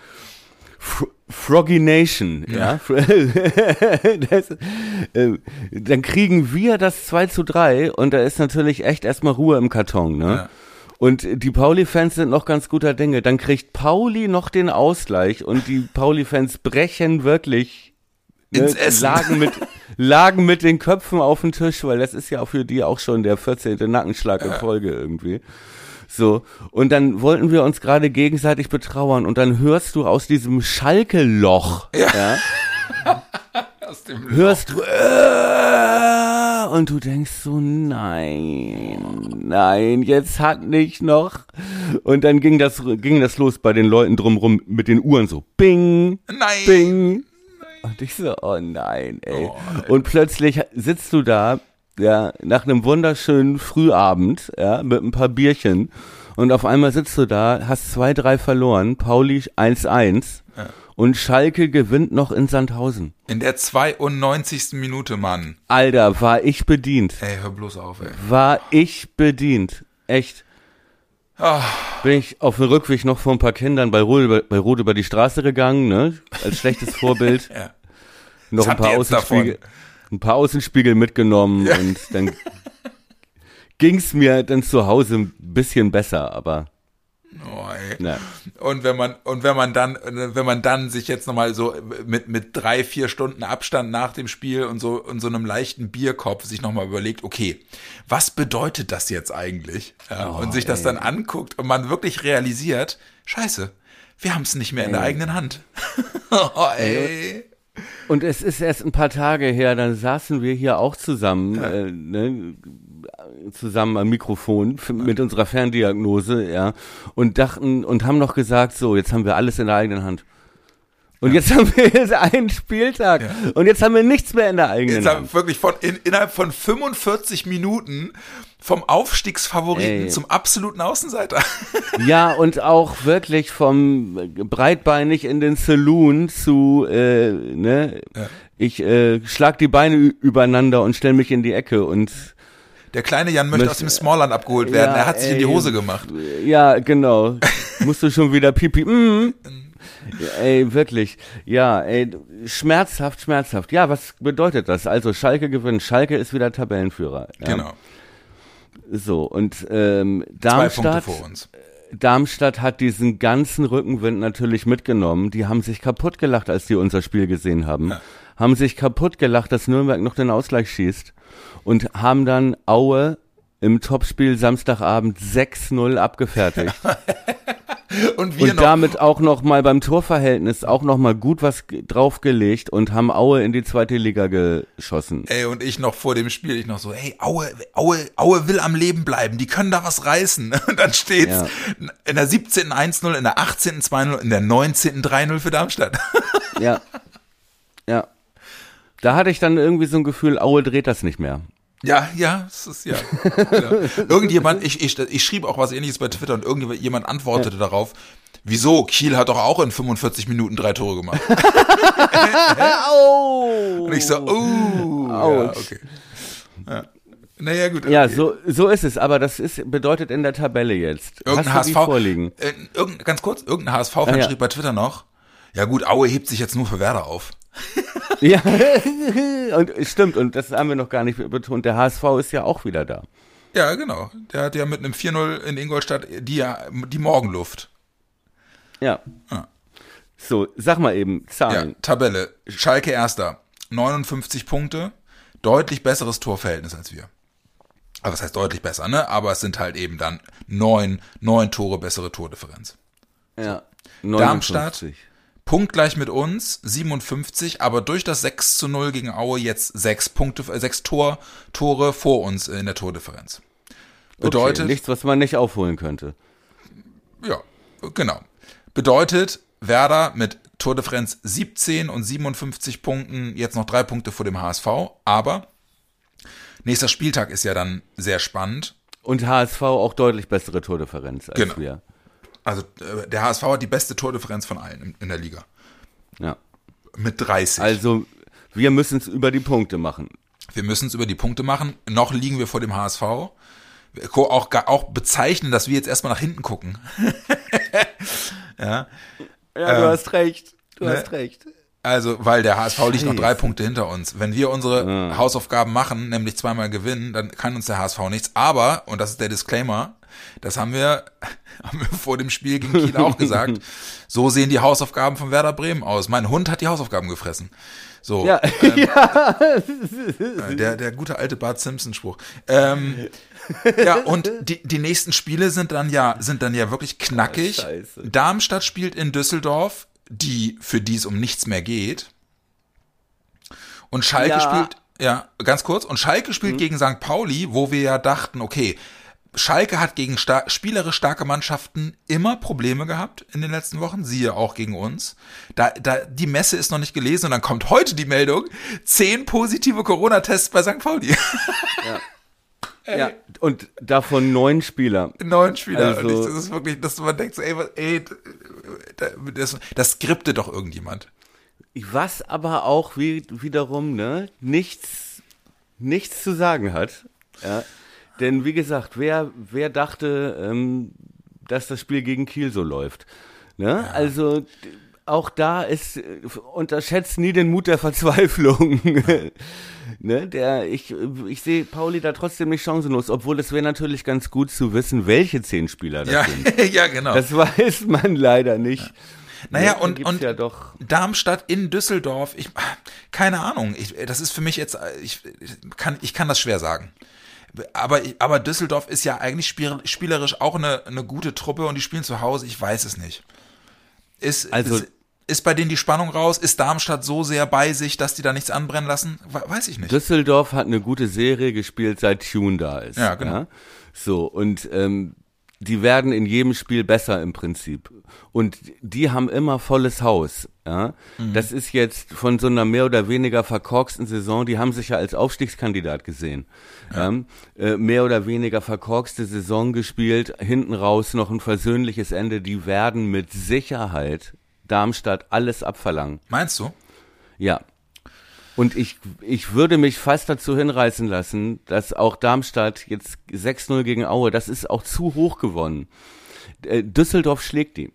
Fr Froggy Nation, ja. das, äh, dann kriegen wir das 2 zu 3 und da ist natürlich echt erstmal Ruhe im Karton, ne? Ja. Und die Pauli-Fans sind noch ganz guter Dinge. Dann kriegt Pauli noch den Ausgleich und die Pauli-Fans brechen wirklich ne, Ins Essen. lagen mit lagen mit den Köpfen auf den Tisch, weil das ist ja auch für die auch schon der 14. Nackenschlag in Folge irgendwie. So, und dann wollten wir uns gerade gegenseitig betrauern und dann hörst du aus diesem Schalke-Loch, ja, Aus dem hörst du äh, und du denkst so, nein, nein, jetzt hat nicht noch. Und dann ging das, ging das los bei den Leuten drumrum mit den Uhren so, bing, Nein. bing. Und ich so, oh nein, ey. Oh, und plötzlich sitzt du da, ja, nach einem wunderschönen Frühabend, ja, mit ein paar Bierchen. Und auf einmal sitzt du da, hast zwei, drei verloren, Pauli 1-1. Und Schalke gewinnt noch in Sandhausen. In der 92. Minute, Mann. Alter, war ich bedient. Ey, hör bloß auf, ey. War ich bedient. Echt. Ah, Bin ich auf dem Rückweg noch vor ein paar Kindern bei Rot über, bei Rot über die Straße gegangen, ne? Als schlechtes Vorbild. Ja. Noch ein paar Außenspiegel, ein paar Außenspiegel mitgenommen und dann ging's mir dann zu Hause ein bisschen besser, aber oh, ey. na, Und wenn man und wenn man dann wenn man dann sich jetzt noch mal so mit mit drei vier Stunden Abstand nach dem Spiel und so und so einem leichten Bierkopf sich noch mal überlegt, okay, was bedeutet das jetzt eigentlich? Ja, Oh, und sich das dann anguckt und man wirklich realisiert, Scheiße, wir haben es nicht mehr in der eigenen Hand. oh, ey. Und es ist erst ein paar Tage her, dann saßen wir hier auch zusammen, äh, ne, zusammen am Mikrofon mit unserer Ferndiagnose, ja, und dachten und haben noch gesagt, so, jetzt haben wir alles in der eigenen Hand. Und jetzt haben wir jetzt einen Spieltag und jetzt haben wir nichts mehr in der eigenen Jetzt haben Hand. wir wirklich von in, innerhalb von 45 Minuten vom Aufstiegsfavoriten Ey. zum absoluten Außenseiter. Ja, und auch wirklich vom breitbeinig in den Saloon zu, äh, ne, ich äh, schlag die Beine übereinander und stell mich in die Ecke und Der kleine Jan möchte Möchte- aus dem Smallland abgeholt werden. Ja, er hat sich in die ey. Hose gemacht. Ja, genau. Musst du schon wieder pipi. Mm. Ja, ey, wirklich. Ja, ey, schmerzhaft, schmerzhaft. Ja, was bedeutet das? Also Schalke gewinnt. Schalke ist wieder Tabellenführer. Ja. Genau. So, und ähm, Darmstadt. Darmstadt hat diesen ganzen Rückenwind natürlich mitgenommen. Die haben sich kaputt gelacht, als die unser Spiel gesehen haben. Ja. Haben sich kaputt gelacht, dass Nürnberg noch den Ausgleich schießt. Und haben dann Aue im Topspiel Samstagabend 6-0 abgefertigt. Und und damit auch noch mal beim Torverhältnis auch noch mal gut was ge- draufgelegt und haben Aue in die zweite Liga geschossen. Ey, und ich noch vor dem Spiel, ich noch so, hey, Aue, Aue, Aue will am Leben bleiben, die können da was reißen. Und dann steht's Ja. in der 17. 1-0, in der 18. 2-0, in der 19. 3-0 für Darmstadt. Ja. Ja. Da hatte ich dann irgendwie so ein Gefühl, Aue dreht das nicht mehr. Ja, ja, es ist ja. ja. Irgendjemand, ich, ich, ich schrieb auch was ähnliches bei Twitter und irgendjemand antwortete darauf, wieso? Kiel hat doch auch in 45 Minuten drei Tore gemacht. Au! Und ich so, uh, ja, okay. Ja. Naja, gut. Ja, okay. so, so ist es, aber das ist, bedeutet in der Tabelle jetzt. Irgendein Hast du die HSV, vorliegen? Äh, irgendein, ganz kurz, irgendein HSV-Fan Ah, ja. schrieb bei Twitter noch, ja gut, Aue hebt sich jetzt nur für Werder auf. Ja, und stimmt, und das haben wir noch gar nicht betont. Der HSV ist ja auch wieder da. Ja, genau. Der hat ja mit einem 4-0 in Ingolstadt die, die Morgenluft. Ja. ja. So, sag mal eben, Zahlen. Ja, Tabelle. Schalke erster. 59 Punkte. Deutlich besseres Torverhältnis als wir. Aber was heißt deutlich besser, ne? Aber es sind halt eben dann neun, neun Tore bessere Tordifferenz. Ja. 59. Darmstadt, punktgleich mit uns, 57, aber durch das 6 zu 0 gegen Aue jetzt sechs Punkte, äh, sechs Tor, Tore vor uns in der Tordifferenz. Bedeutet. Okay, nichts, was man nicht aufholen könnte. Ja, genau. Bedeutet, Werder mit Tordifferenz 17 und 57 Punkten, jetzt noch drei Punkte vor dem HSV, aber nächster Spieltag ist ja dann sehr spannend. Und HSV auch deutlich bessere Tordifferenz als genau. wir. Also äh, der HSV hat die beste Tordifferenz von allen in, der Liga. Ja. Mit 30. Also wir müssen es über die Punkte machen. Wir müssen es über die Punkte machen. Noch liegen wir vor dem HSV. Auch, auch bezeichnen, dass wir jetzt erstmal nach hinten gucken. ja. Ja, du ähm, hast recht. Du ne? hast recht. Also, weil der HSV liegt noch drei Punkte hinter uns. Wenn wir unsere ja. Hausaufgaben machen, nämlich zweimal gewinnen, dann kann uns der HSV nichts. Aber, und das ist der Disclaimer, das haben wir, haben wir vor dem Spiel gegen Kiel auch gesagt, so sehen die Hausaufgaben von Werder Bremen aus. Mein Hund hat die Hausaufgaben gefressen. So, ja. Ähm, ja. Der, der gute alte Bart Simpson-Spruch. Ähm, ja, und die, die nächsten Spiele sind dann ja, sind dann ja wirklich knackig. Oh, Darmstadt spielt in Düsseldorf, die, für die es um nichts mehr geht. Und Schalke ja. spielt, ja, ganz kurz, und Schalke spielt mhm. gegen St. Pauli, wo wir ja dachten, okay, Schalke hat gegen star spielerisch starke Mannschaften immer Probleme gehabt in den letzten Wochen, siehe auch gegen uns. Da, da, die Messe ist noch nicht gelesen und dann kommt heute die Meldung, zehn positive Corona-Tests bei St. Pauli. Ja. Ja, und davon neun Spieler. Neun Spieler. Also, und ich, das ist wirklich, dass man denkt so, ey, ey das, das skripte doch irgendjemand. Was aber auch wie, wiederum, ne, nichts, nichts zu sagen hat. Ja. Denn wie gesagt, wer, wer dachte, ähm, dass das Spiel gegen Kiel so läuft? Ne? Ja. Also auch da ist, unterschätzt nie den Mut der Verzweiflung. ne, der, ich, ich sehe Pauli da trotzdem nicht chancenlos, obwohl es wäre natürlich ganz gut zu wissen, welche zehn Spieler das ja, sind. ja, genau. Das weiß man leider nicht. Ja. Naja, und, und ja Darmstadt in Düsseldorf, ich, keine Ahnung, ich, das ist für mich jetzt, ich kann, ich kann das schwer sagen. Aber, aber Düsseldorf ist ja eigentlich spielerisch auch eine, eine gute Truppe und die spielen zu Hause, ich weiß es nicht. Ist, also, ist, ist bei denen die Spannung raus? Ist Darmstadt so sehr bei sich, dass die da nichts anbrennen lassen? Weiß ich nicht. Düsseldorf hat eine gute Serie gespielt, seit Tune da ist. Ja, genau. Ja? So, und ähm, die werden in jedem Spiel besser im Prinzip. Und die haben immer volles Haus. Ja? Mhm. Das ist jetzt von so einer mehr oder weniger verkorksten Saison, die haben sich ja als Aufstiegskandidat gesehen. Ja. Ja? Äh, mehr oder weniger verkorkste Saison gespielt, hinten raus noch ein versöhnliches Ende. Die werden mit Sicherheit Darmstadt alles abverlangen. Meinst du? Ja. Und ich, ich würde mich fast dazu hinreißen lassen, dass auch Darmstadt jetzt 6-0 gegen Aue, das ist auch zu hoch gewonnen. Äh, Düsseldorf schlägt die.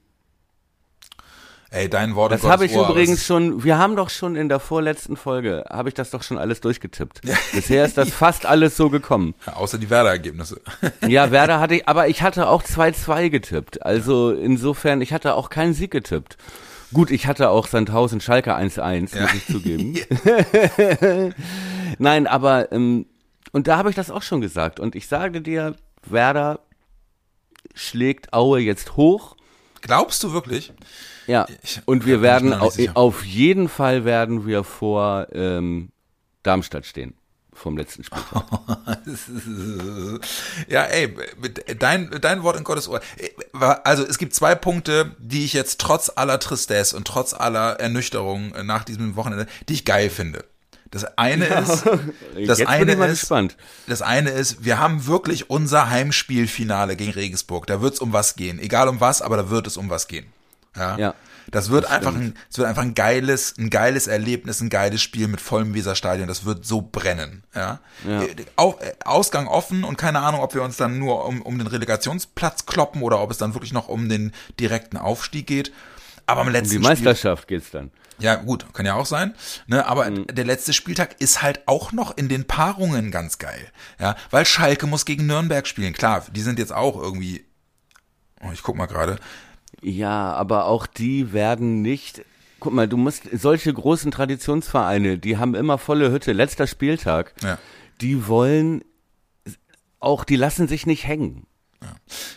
Ey, dein Wort Das habe ich Ohr, übrigens schon, wir haben doch schon in der vorletzten Folge, habe ich das doch schon alles durchgetippt. Bisher ist das fast alles so gekommen. Ja, außer die Werder-Ergebnisse. ja, Werder hatte ich, aber ich hatte auch 2-2 getippt. Also insofern, ich hatte auch keinen Sieg getippt. Gut, ich hatte auch Sandhausen Schalke 1-1, ja. muss ich zugeben. Nein, aber ähm, und da habe ich das auch schon gesagt. Und ich sage dir, Werder schlägt Aue jetzt hoch. Glaubst du wirklich? Ja. Ich, und wir werden au auf jeden Fall werden wir vor ähm, Darmstadt stehen vom letzten Spiel. ja, ey, dein, dein Wort in Gottes Ohr. Also es gibt zwei Punkte, die ich jetzt trotz aller Tristesse und trotz aller Ernüchterung nach diesem Wochenende, die ich geil finde. Das eine ja. ist, das Jetzt eine ist, gespannt. das eine ist, wir haben wirklich unser Heimspielfinale gegen Regensburg. Da wird es um was gehen. Egal um was, aber da wird es um was gehen. Ja. ja. Das wird das einfach ein, es wird einfach ein geiles, ein geiles Erlebnis, ein geiles Spiel mit vollem Weserstadion. Das wird so brennen, ja. ja. Äh, Ausgang offen und keine Ahnung, ob wir uns dann nur um, um den Relegationsplatz kloppen oder ob es dann wirklich noch um den direkten Aufstieg geht. Aber am letzten um die Meisterschaft Spiel, geht's dann. Ja, gut, kann ja auch sein. Ne, aber mhm. der letzte Spieltag ist halt auch noch in den Paarungen ganz geil. Ja, weil Schalke muss gegen Nürnberg spielen. Klar, die sind jetzt auch irgendwie. Oh, ich guck mal gerade. Ja, aber auch die werden nicht. Guck mal, du musst solche großen Traditionsvereine, die haben immer volle Hütte. Letzter Spieltag. Ja. Die wollen auch, die lassen sich nicht hängen. Ja,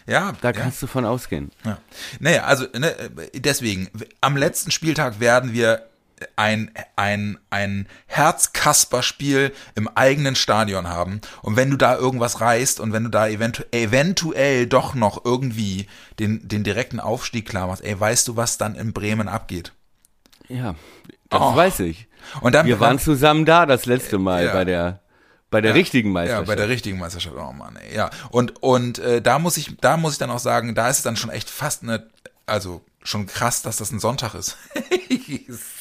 ja da kannst ja. du von ausgehen. Ja. Naja, also ne, deswegen, am letzten Spieltag werden wir ein, ein, ein Herzkasper-Spiel im eigenen Stadion haben. Und wenn du da irgendwas reißt und wenn du da eventu eventuell doch noch irgendwie den, den direkten Aufstieg klar machst, ey, weißt du, was dann in Bremen abgeht? Ja, das oh. weiß ich. Und dann, wir waren zusammen da das letzte Mal ja. bei der bei der ja, richtigen Meisterschaft. Ja, bei der richtigen Meisterschaft. Oh Mann, ey. Ja. Und, und äh, da muss ich, da muss ich dann auch sagen, da ist es dann schon echt fast eine, also schon krass, dass das ein Sonntag ist.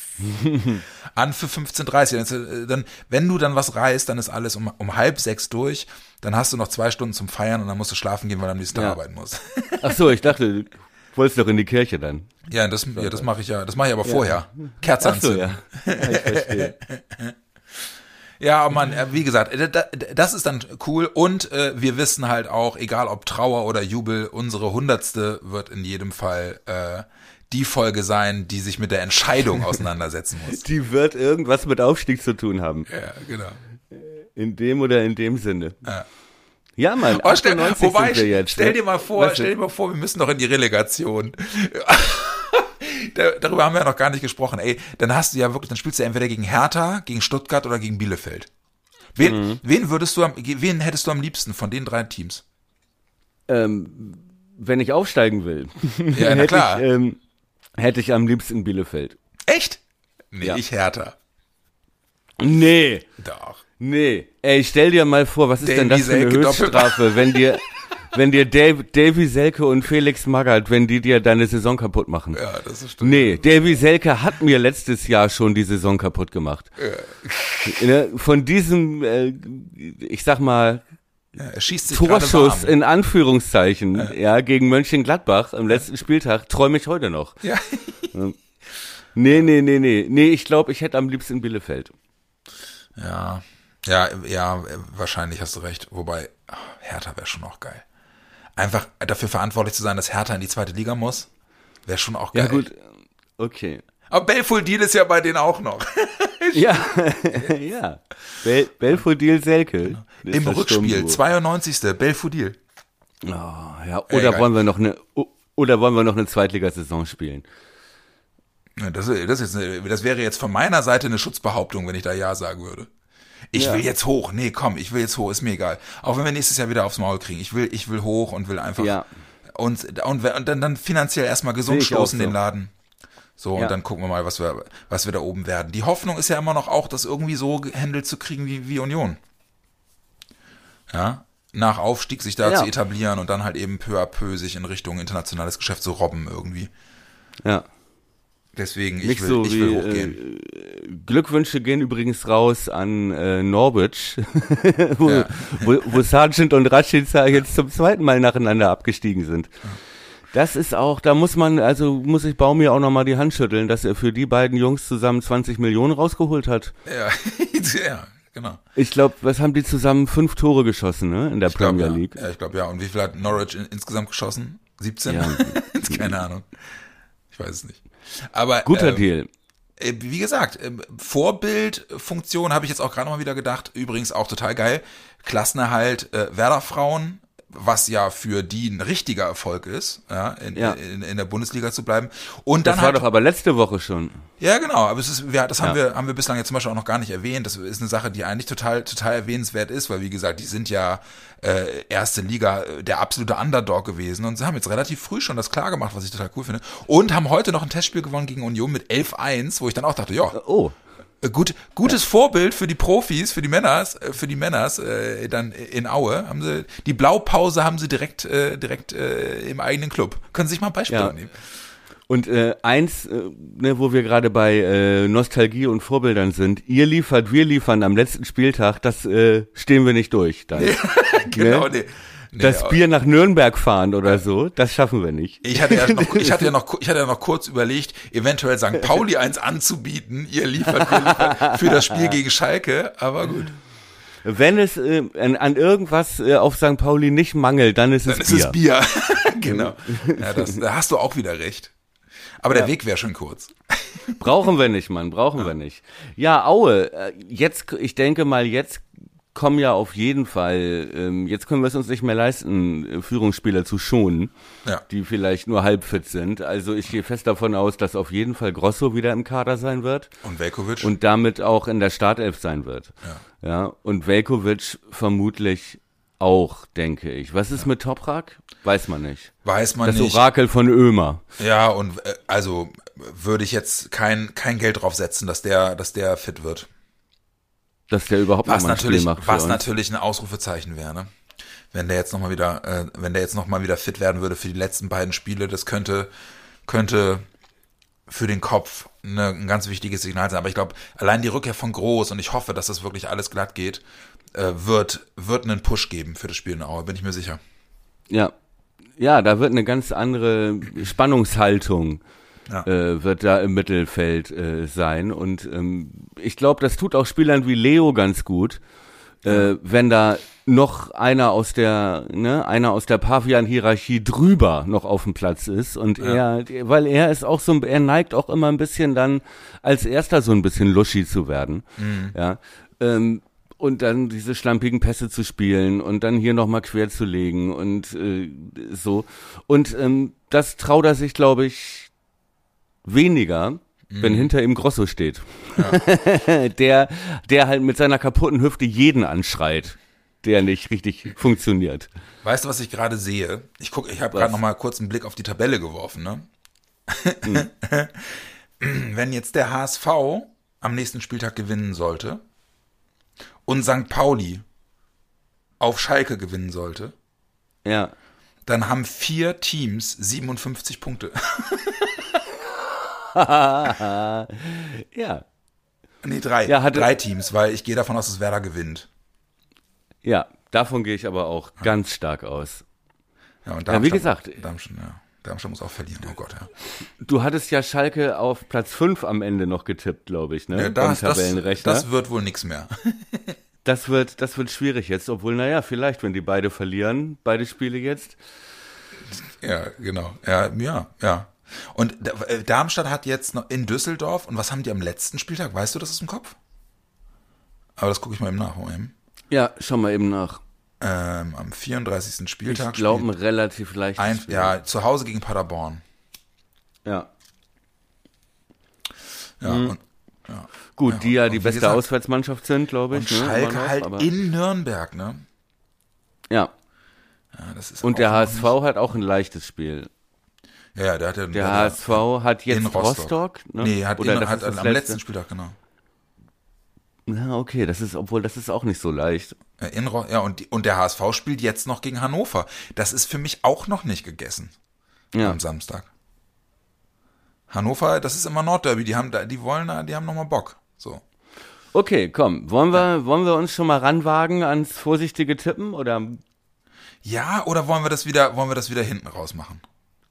An für 15.30 Dann, wenn du dann was reißt, dann ist alles um, um halb sechs durch. Dann hast du noch zwei Stunden zum Feiern und dann musst du schlafen gehen, weil du am nächsten Tag ja. arbeiten musst. Ach so, ich dachte, du wolltest doch in die Kirche dann. Ja, das, ja, das mache ich ja, das mache ich aber ja. vorher. Kerze Ach so, ja. ja. Ich verstehe. Ja, man, äh, wie gesagt, das ist dann cool und äh, wir wissen halt auch, egal ob Trauer oder Jubel, unsere hundertste wird in jedem Fall äh, die Folge sein, die sich mit der Entscheidung auseinandersetzen muss. Die wird irgendwas mit Aufstieg zu tun haben. Ja, genau. In dem oder in dem Sinne. Ja. Ja, Mann. Oh, stell, wobei, jetzt, stell ne? dir mal vor, stell dir mal vor, wir müssen noch in die Relegation. darüber haben wir ja noch gar nicht gesprochen. Ey, dann hast du ja wirklich, dann spielst du entweder gegen Hertha, gegen Stuttgart oder gegen Bielefeld. Wen, mhm. wen würdest du wen hättest du am liebsten von den drei Teams? Ähm, wenn ich aufsteigen will, ja, hätte, klar. Ich, ähm, hätte ich am liebsten Bielefeld. Echt? Nee, ja. ich Hertha. Nee. Doch. Nee. Ey, stell dir mal vor, was ist Davy denn das für eine Höchststrafe, wenn dir, wenn dir Dave, Davy Selke und Felix Magath, wenn die dir deine Saison kaputt machen. Ja, das ist stimmt. Nee, Davy Selke hat mir letztes Jahr schon die Saison kaputt gemacht. Ja. Ne, von diesem, äh, ich sag mal, er schießt sich Torschuss in Anführungszeichen, ja. ja, gegen Mönchengladbach am letzten Spieltag, träume ich heute noch. Ja. nee, nee, nee, nee. Nee, ich glaube, ich hätte am liebsten Bielefeld. Ja. Ja, ja, wahrscheinlich hast du recht. Wobei, Hertha wäre schon auch geil einfach dafür verantwortlich zu sein, dass Hertha in die zweite Liga muss, wäre schon auch geil. Ja gut, okay. Aber Belfodil ist ja bei denen auch noch. ja, ja. Bel Belfodil Selke. Genau. Im Rückspiel, 92. Belfodil. Oh, ja, oder Ey, wollen wir noch eine oder wollen wir noch eine Zweitligasaison spielen? Das, das, ist, das wäre jetzt von meiner Seite eine Schutzbehauptung, wenn ich da Ja sagen würde. Ich ja. will jetzt hoch. Nee, komm, ich will jetzt hoch, ist mir egal. Auch wenn wir nächstes Jahr wieder aufs Maul kriegen. Ich will, ich will hoch und will einfach. Ja. Und, und, und dann, dann finanziell erstmal gesund stoßen so. den Laden. So, ja. und dann gucken wir mal, was wir, was wir da oben werden. Die Hoffnung ist ja immer noch auch, das irgendwie so gehandelt zu kriegen wie, wie Union. Ja, nach Aufstieg sich da ja. zu etablieren und dann halt eben peu à peu sich in Richtung internationales Geschäft zu robben irgendwie. Ja. Deswegen, ich Nicht will, so ich will hochgehen. Äh, Glückwünsche gehen übrigens raus an äh, Norwich, wo, ja. wo, wo Sargent und Rashica jetzt zum zweiten Mal nacheinander abgestiegen sind. Das ist auch, da muss man, also muss ich Baumi auch nochmal die Hand schütteln, dass er für die beiden Jungs zusammen 20 Millionen rausgeholt hat. Ja, ja genau. Ich glaube, was haben die zusammen? Fünf Tore geschossen, ne, in der ich Premier glaub, ja. League. Ja, ich glaube ja. Und wie viel hat Norwich in, insgesamt geschossen? 17? Ja. Keine Ahnung. Ich weiß es nicht. Aber guter ähm, Deal. Äh, wie gesagt, ähm, Vorbildfunktion habe ich jetzt auch gerade mal wieder gedacht. Übrigens auch total geil. Klassenerhalt äh, Werder Frauen was ja für die ein richtiger Erfolg ist, ja, in, ja. in, in der Bundesliga zu bleiben. Und dann das war halt, doch aber letzte Woche schon. Ja, genau. Aber es ist, wir, das haben ja. wir, haben wir bislang jetzt zum Beispiel auch noch gar nicht erwähnt. Das ist eine Sache, die eigentlich total, total erwähnenswert ist, weil wie gesagt, die sind ja äh, erste Liga äh, der absolute Underdog gewesen und sie haben jetzt relativ früh schon das klar gemacht, was ich total cool finde. Und haben heute noch ein Testspiel gewonnen gegen Union mit 11-1, wo ich dann auch dachte, ja. Oh. Äh, gut, gutes ja. Vorbild für die Profis, für die Männers, äh, für die Männers äh, dann in Aue haben sie die Blaupause haben sie direkt äh, direkt äh, im eigenen Club. Können Sie sich mal ein Beispiel ja. nehmen. Und äh, eins, äh, ne, wo wir gerade bei äh, Nostalgie und Vorbildern sind, ihr liefert, wir liefern am letzten Spieltag, das äh, stehen wir nicht durch. Dann. genau, Ne? nee. Nee, das Bier nach Nürnberg fahren oder so, das schaffen wir nicht. Ich hatte ja noch, ich hatte ja noch, ich hatte ja noch kurz überlegt, eventuell St. Pauli eins anzubieten. Ihr liefert, liefern für das Spiel gegen Schalke, aber gut. Wenn es äh, an, an irgendwas äh, auf St. Pauli nicht mangelt, dann ist es Dann ist Bier. es Bier. genau. Ja, das, da hast du auch wieder recht. Aber der Weg wäre schon kurz. Brauchen wir nicht, Mann, brauchen wir nicht. Ja, Aue, äh, jetzt, ich denke mal, jetzt kommen ja auf jeden Fall, ähm, jetzt können wir es uns nicht mehr leisten, äh, Führungsspieler zu schonen, Ja. die vielleicht nur halb fit sind. Also ich gehe fest davon aus, dass auf jeden Fall Grosso wieder im Kader sein wird Und Velkovic? und damit auch in der Startelf sein wird. Ja. Ja, und Velkovic vermutlich auch, denke ich. Was ist mit Toprak? Weiß man nicht. weiß man Das nicht. Orakel von Ömer. Ja, und äh, also würde ich jetzt kein, kein Geld drauf setzen, dass der, dass der fit wird. Dass der überhaupt noch Was mal ein Spiel natürlich, macht. was natürlich ein Ausrufezeichen wäre, ne? Wenn der jetzt nochmal wieder, äh, wenn der jetzt noch mal wieder fit werden würde für die letzten beiden Spiele, das könnte, könnte für den Kopf eine, ein ganz wichtiges Signal sein. Aber ich glaube, allein die Rückkehr von Groß und ich hoffe, dass das wirklich alles glatt geht, äh, wird, wird einen Push geben für das Spiel in Aue, bin ich mir sicher. Ja. Ja, da wird eine ganz andere Spannungshaltung Ja. äh, wird da im Mittelfeld äh, sein. Und ähm, ich glaube, das tut auch Spielern wie Leo ganz gut, äh, wenn da noch einer aus der, ne, einer aus der Pavian-Hierarchie drüber noch auf dem Platz ist und er, weil er ist auch so, er neigt auch immer ein bisschen dann als erster so ein bisschen luschi zu werden, ja, ähm, und dann diese schlampigen Pässe zu spielen und dann hier nochmal quer zu legen und äh, so. Und ähm, das traut er sich, glaube ich, weniger, wenn hinter ihm Grosso steht. der, der halt mit seiner kaputten Hüfte jeden anschreit, der nicht richtig funktioniert. Weißt du, was ich gerade sehe? Ich guck, ich habe gerade noch mal kurz einen Blick auf die Tabelle geworfen, ne? Wenn jetzt der HSV am nächsten Spieltag gewinnen sollte und St. Pauli auf Schalke gewinnen sollte, Ja. dann haben vier Teams 57 Punkte. Ja. nee, drei. Ja, hatte- drei Teams, weil ich gehe davon aus, dass Werder gewinnt. Ja. Davon gehe ich aber auch ganz stark aus. Ja, und Ja, wie gesagt- Darmstadt, ja. Darmstadt muss auch verlieren, oh Gott, ja. Du hattest ja Schalke auf Platz 5 am Ende noch getippt, glaube ich, ne? ja das, das, Tabellenrechner. das wird wohl nichts mehr. Das wird, das wird schwierig jetzt, obwohl, naja, vielleicht, wenn die beide verlieren, beide Spiele jetzt. Ja, genau. Ja, ja, ja. Und äh, Darmstadt hat jetzt noch in Düsseldorf, und was haben die am letzten Spieltag? Weißt du das aus dem Kopf? Aber das gucke ich mal eben nach. Moment. Ja, schau mal eben nach. Ähm, am 34. Ich Spieltag glaube, ein spielt relativ Spiel. ja, zu Hause gegen Paderborn. ja. Ja, und, Gut, Ja, die ja und die beste gesagt- Auswärtsmannschaft sind, glaube und ich. ne, Schalke noch, halt in Nürnberg, ne? Ja, Ja, das ist und der HSV hat auch ein leichtes Spiel. Ja, ja, der hat ja Der HSV hat jetzt in Rostock. Rostock. ne? Nee, hat, Oder in, hat am letzte? letzten Spieltag, genau. Ja, okay, das ist, obwohl das ist auch nicht so leicht. Ja, In, ja und, und der HSV spielt jetzt noch gegen Hannover. Das ist für mich auch noch nicht gegessen. Ja. am Samstag. Hannover, das ist immer Nordderby, die haben da, die wollen da, die haben nochmal Bock. So. Okay, komm, wollen wir, wollen wir uns schon mal ranwagen ans vorsichtige Tippen oder Ja, oder wollen wir das wieder, wollen wir das wieder hinten raus machen?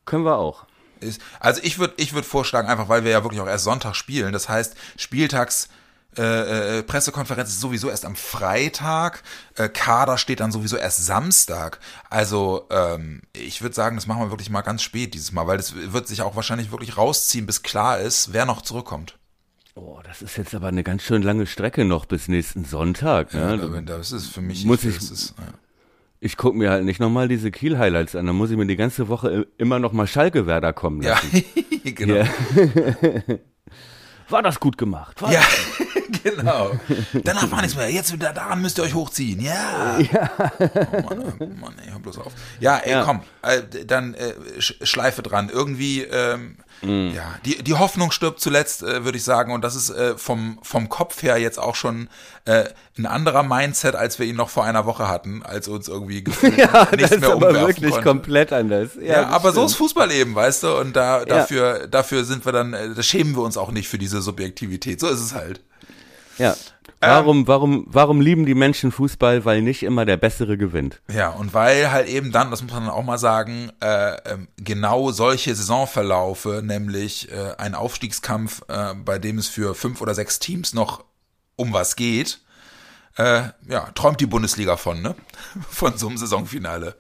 Können wir auch? Ist, also ich würde ich würd vorschlagen, einfach weil wir ja wirklich auch erst Sonntag spielen. Das heißt, Spieltags äh, äh, Pressekonferenz ist sowieso erst am Freitag, äh, Kader steht dann sowieso erst Samstag. Also ähm, ich würde sagen, das machen wir wirklich mal ganz spät dieses Mal, weil das wird sich auch wahrscheinlich wirklich rausziehen, bis klar ist, wer noch zurückkommt. Oh, das ist jetzt aber eine ganz schön lange Strecke noch bis nächsten Sonntag. Ja, Ne? da- das ist für mich. Muss ich- das ist, ja. Ich gucke mir halt nicht nochmal diese Kiel-Highlights an, dann muss ich mir die ganze Woche immer nochmal Schalke-Werder kommen Ja, lassen. genau. Ja. War das gut gemacht? War Ja, genau. Danach war nichts mehr. Jetzt wieder daran müsst ihr euch hochziehen. Ja. Oh Mann, oh Mann, ey, hör bloß auf. Ja, ey, Ja. komm, äh, dann äh, Sch- Schleife dran. Irgendwie, ähm, Mhm. Ja, die, die Hoffnung stirbt zuletzt, äh, würde ich sagen. Und das ist äh, vom, vom Kopf her jetzt auch schon äh, ein anderer Mindset, als wir ihn noch vor einer Woche hatten, als uns irgendwie gefühlt ja, nichts das mehr ist aber wirklich konnte. komplett anders. Ja, Ja, aber so stimmt. ist Fußball eben, weißt du? Und da, dafür, dafür sind wir dann, äh, da schämen wir uns auch nicht für diese Subjektivität. So ist es halt. Ja. Warum, warum, warum lieben die Menschen Fußball? Weil nicht immer der Bessere gewinnt. Ja, und weil halt eben dann, das muss man dann auch mal sagen, äh, ähm, genau solche Saisonverlaufe, nämlich äh, ein Aufstiegskampf, äh, bei dem es für fünf oder sechs Teams noch um was geht, äh, ja, träumt die Bundesliga von, ne? Von so einem Saisonfinale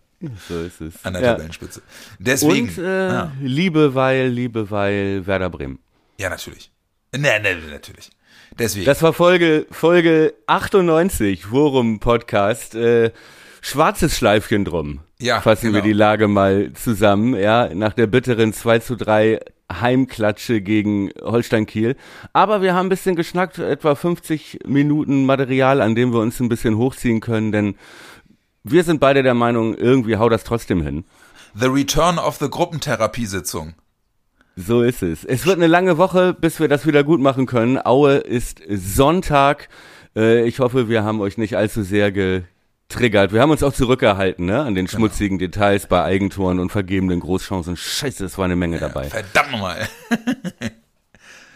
So ist es. an der ja. Tabellenspitze. Deswegen, Und äh, ja. Liebe, weil, Liebe, weil Werder Bremen. ja, natürlich. Ne, ne, natürlich. Deswegen. Das war Folge, Folge 98, Forum Podcast. Äh, schwarzes Schleifchen drum. Ja, Fassen wir genau. die Lage mal zusammen, ja, nach der bitteren 2 zu 3 Heimklatsche gegen Holstein Kiel. Aber wir haben ein bisschen geschnackt, etwa 50 Minuten Material, an dem wir uns ein bisschen hochziehen können, denn wir sind beide der Meinung, irgendwie haut das trotzdem hin. The Return of the Gruppentherapiesitzung. So ist es. Es wird eine lange Woche, bis wir das wieder gut machen können. Aue ist Sonntag. Äh, ich hoffe, wir haben euch nicht allzu sehr getriggert. Wir haben uns auch zurückgehalten, ne, an den Genau. schmutzigen Details bei Eigentoren und vergebenen Großchancen. Scheiße, es war eine Menge dabei. Verdammt nochmal.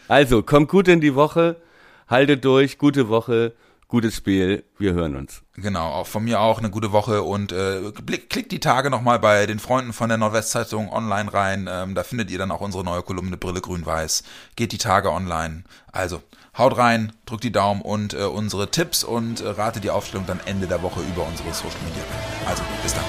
Also, kommt gut in die Woche, haltet durch, gute Woche, gutes Spiel. Wir hören uns. Genau, auch von mir auch eine gute Woche und äh, klickt die Tage nochmal bei den Freunden von der Nordwestzeitung online rein. Ähm, da findet ihr dann auch unsere neue Kolumne Brille Grün-Weiß. Geht die Tage online. Also, haut rein, drückt die Daumen und äh, unsere Tipps und äh, rate die Aufstellung dann Ende der Woche über unsere Social Media. Also, bis dann.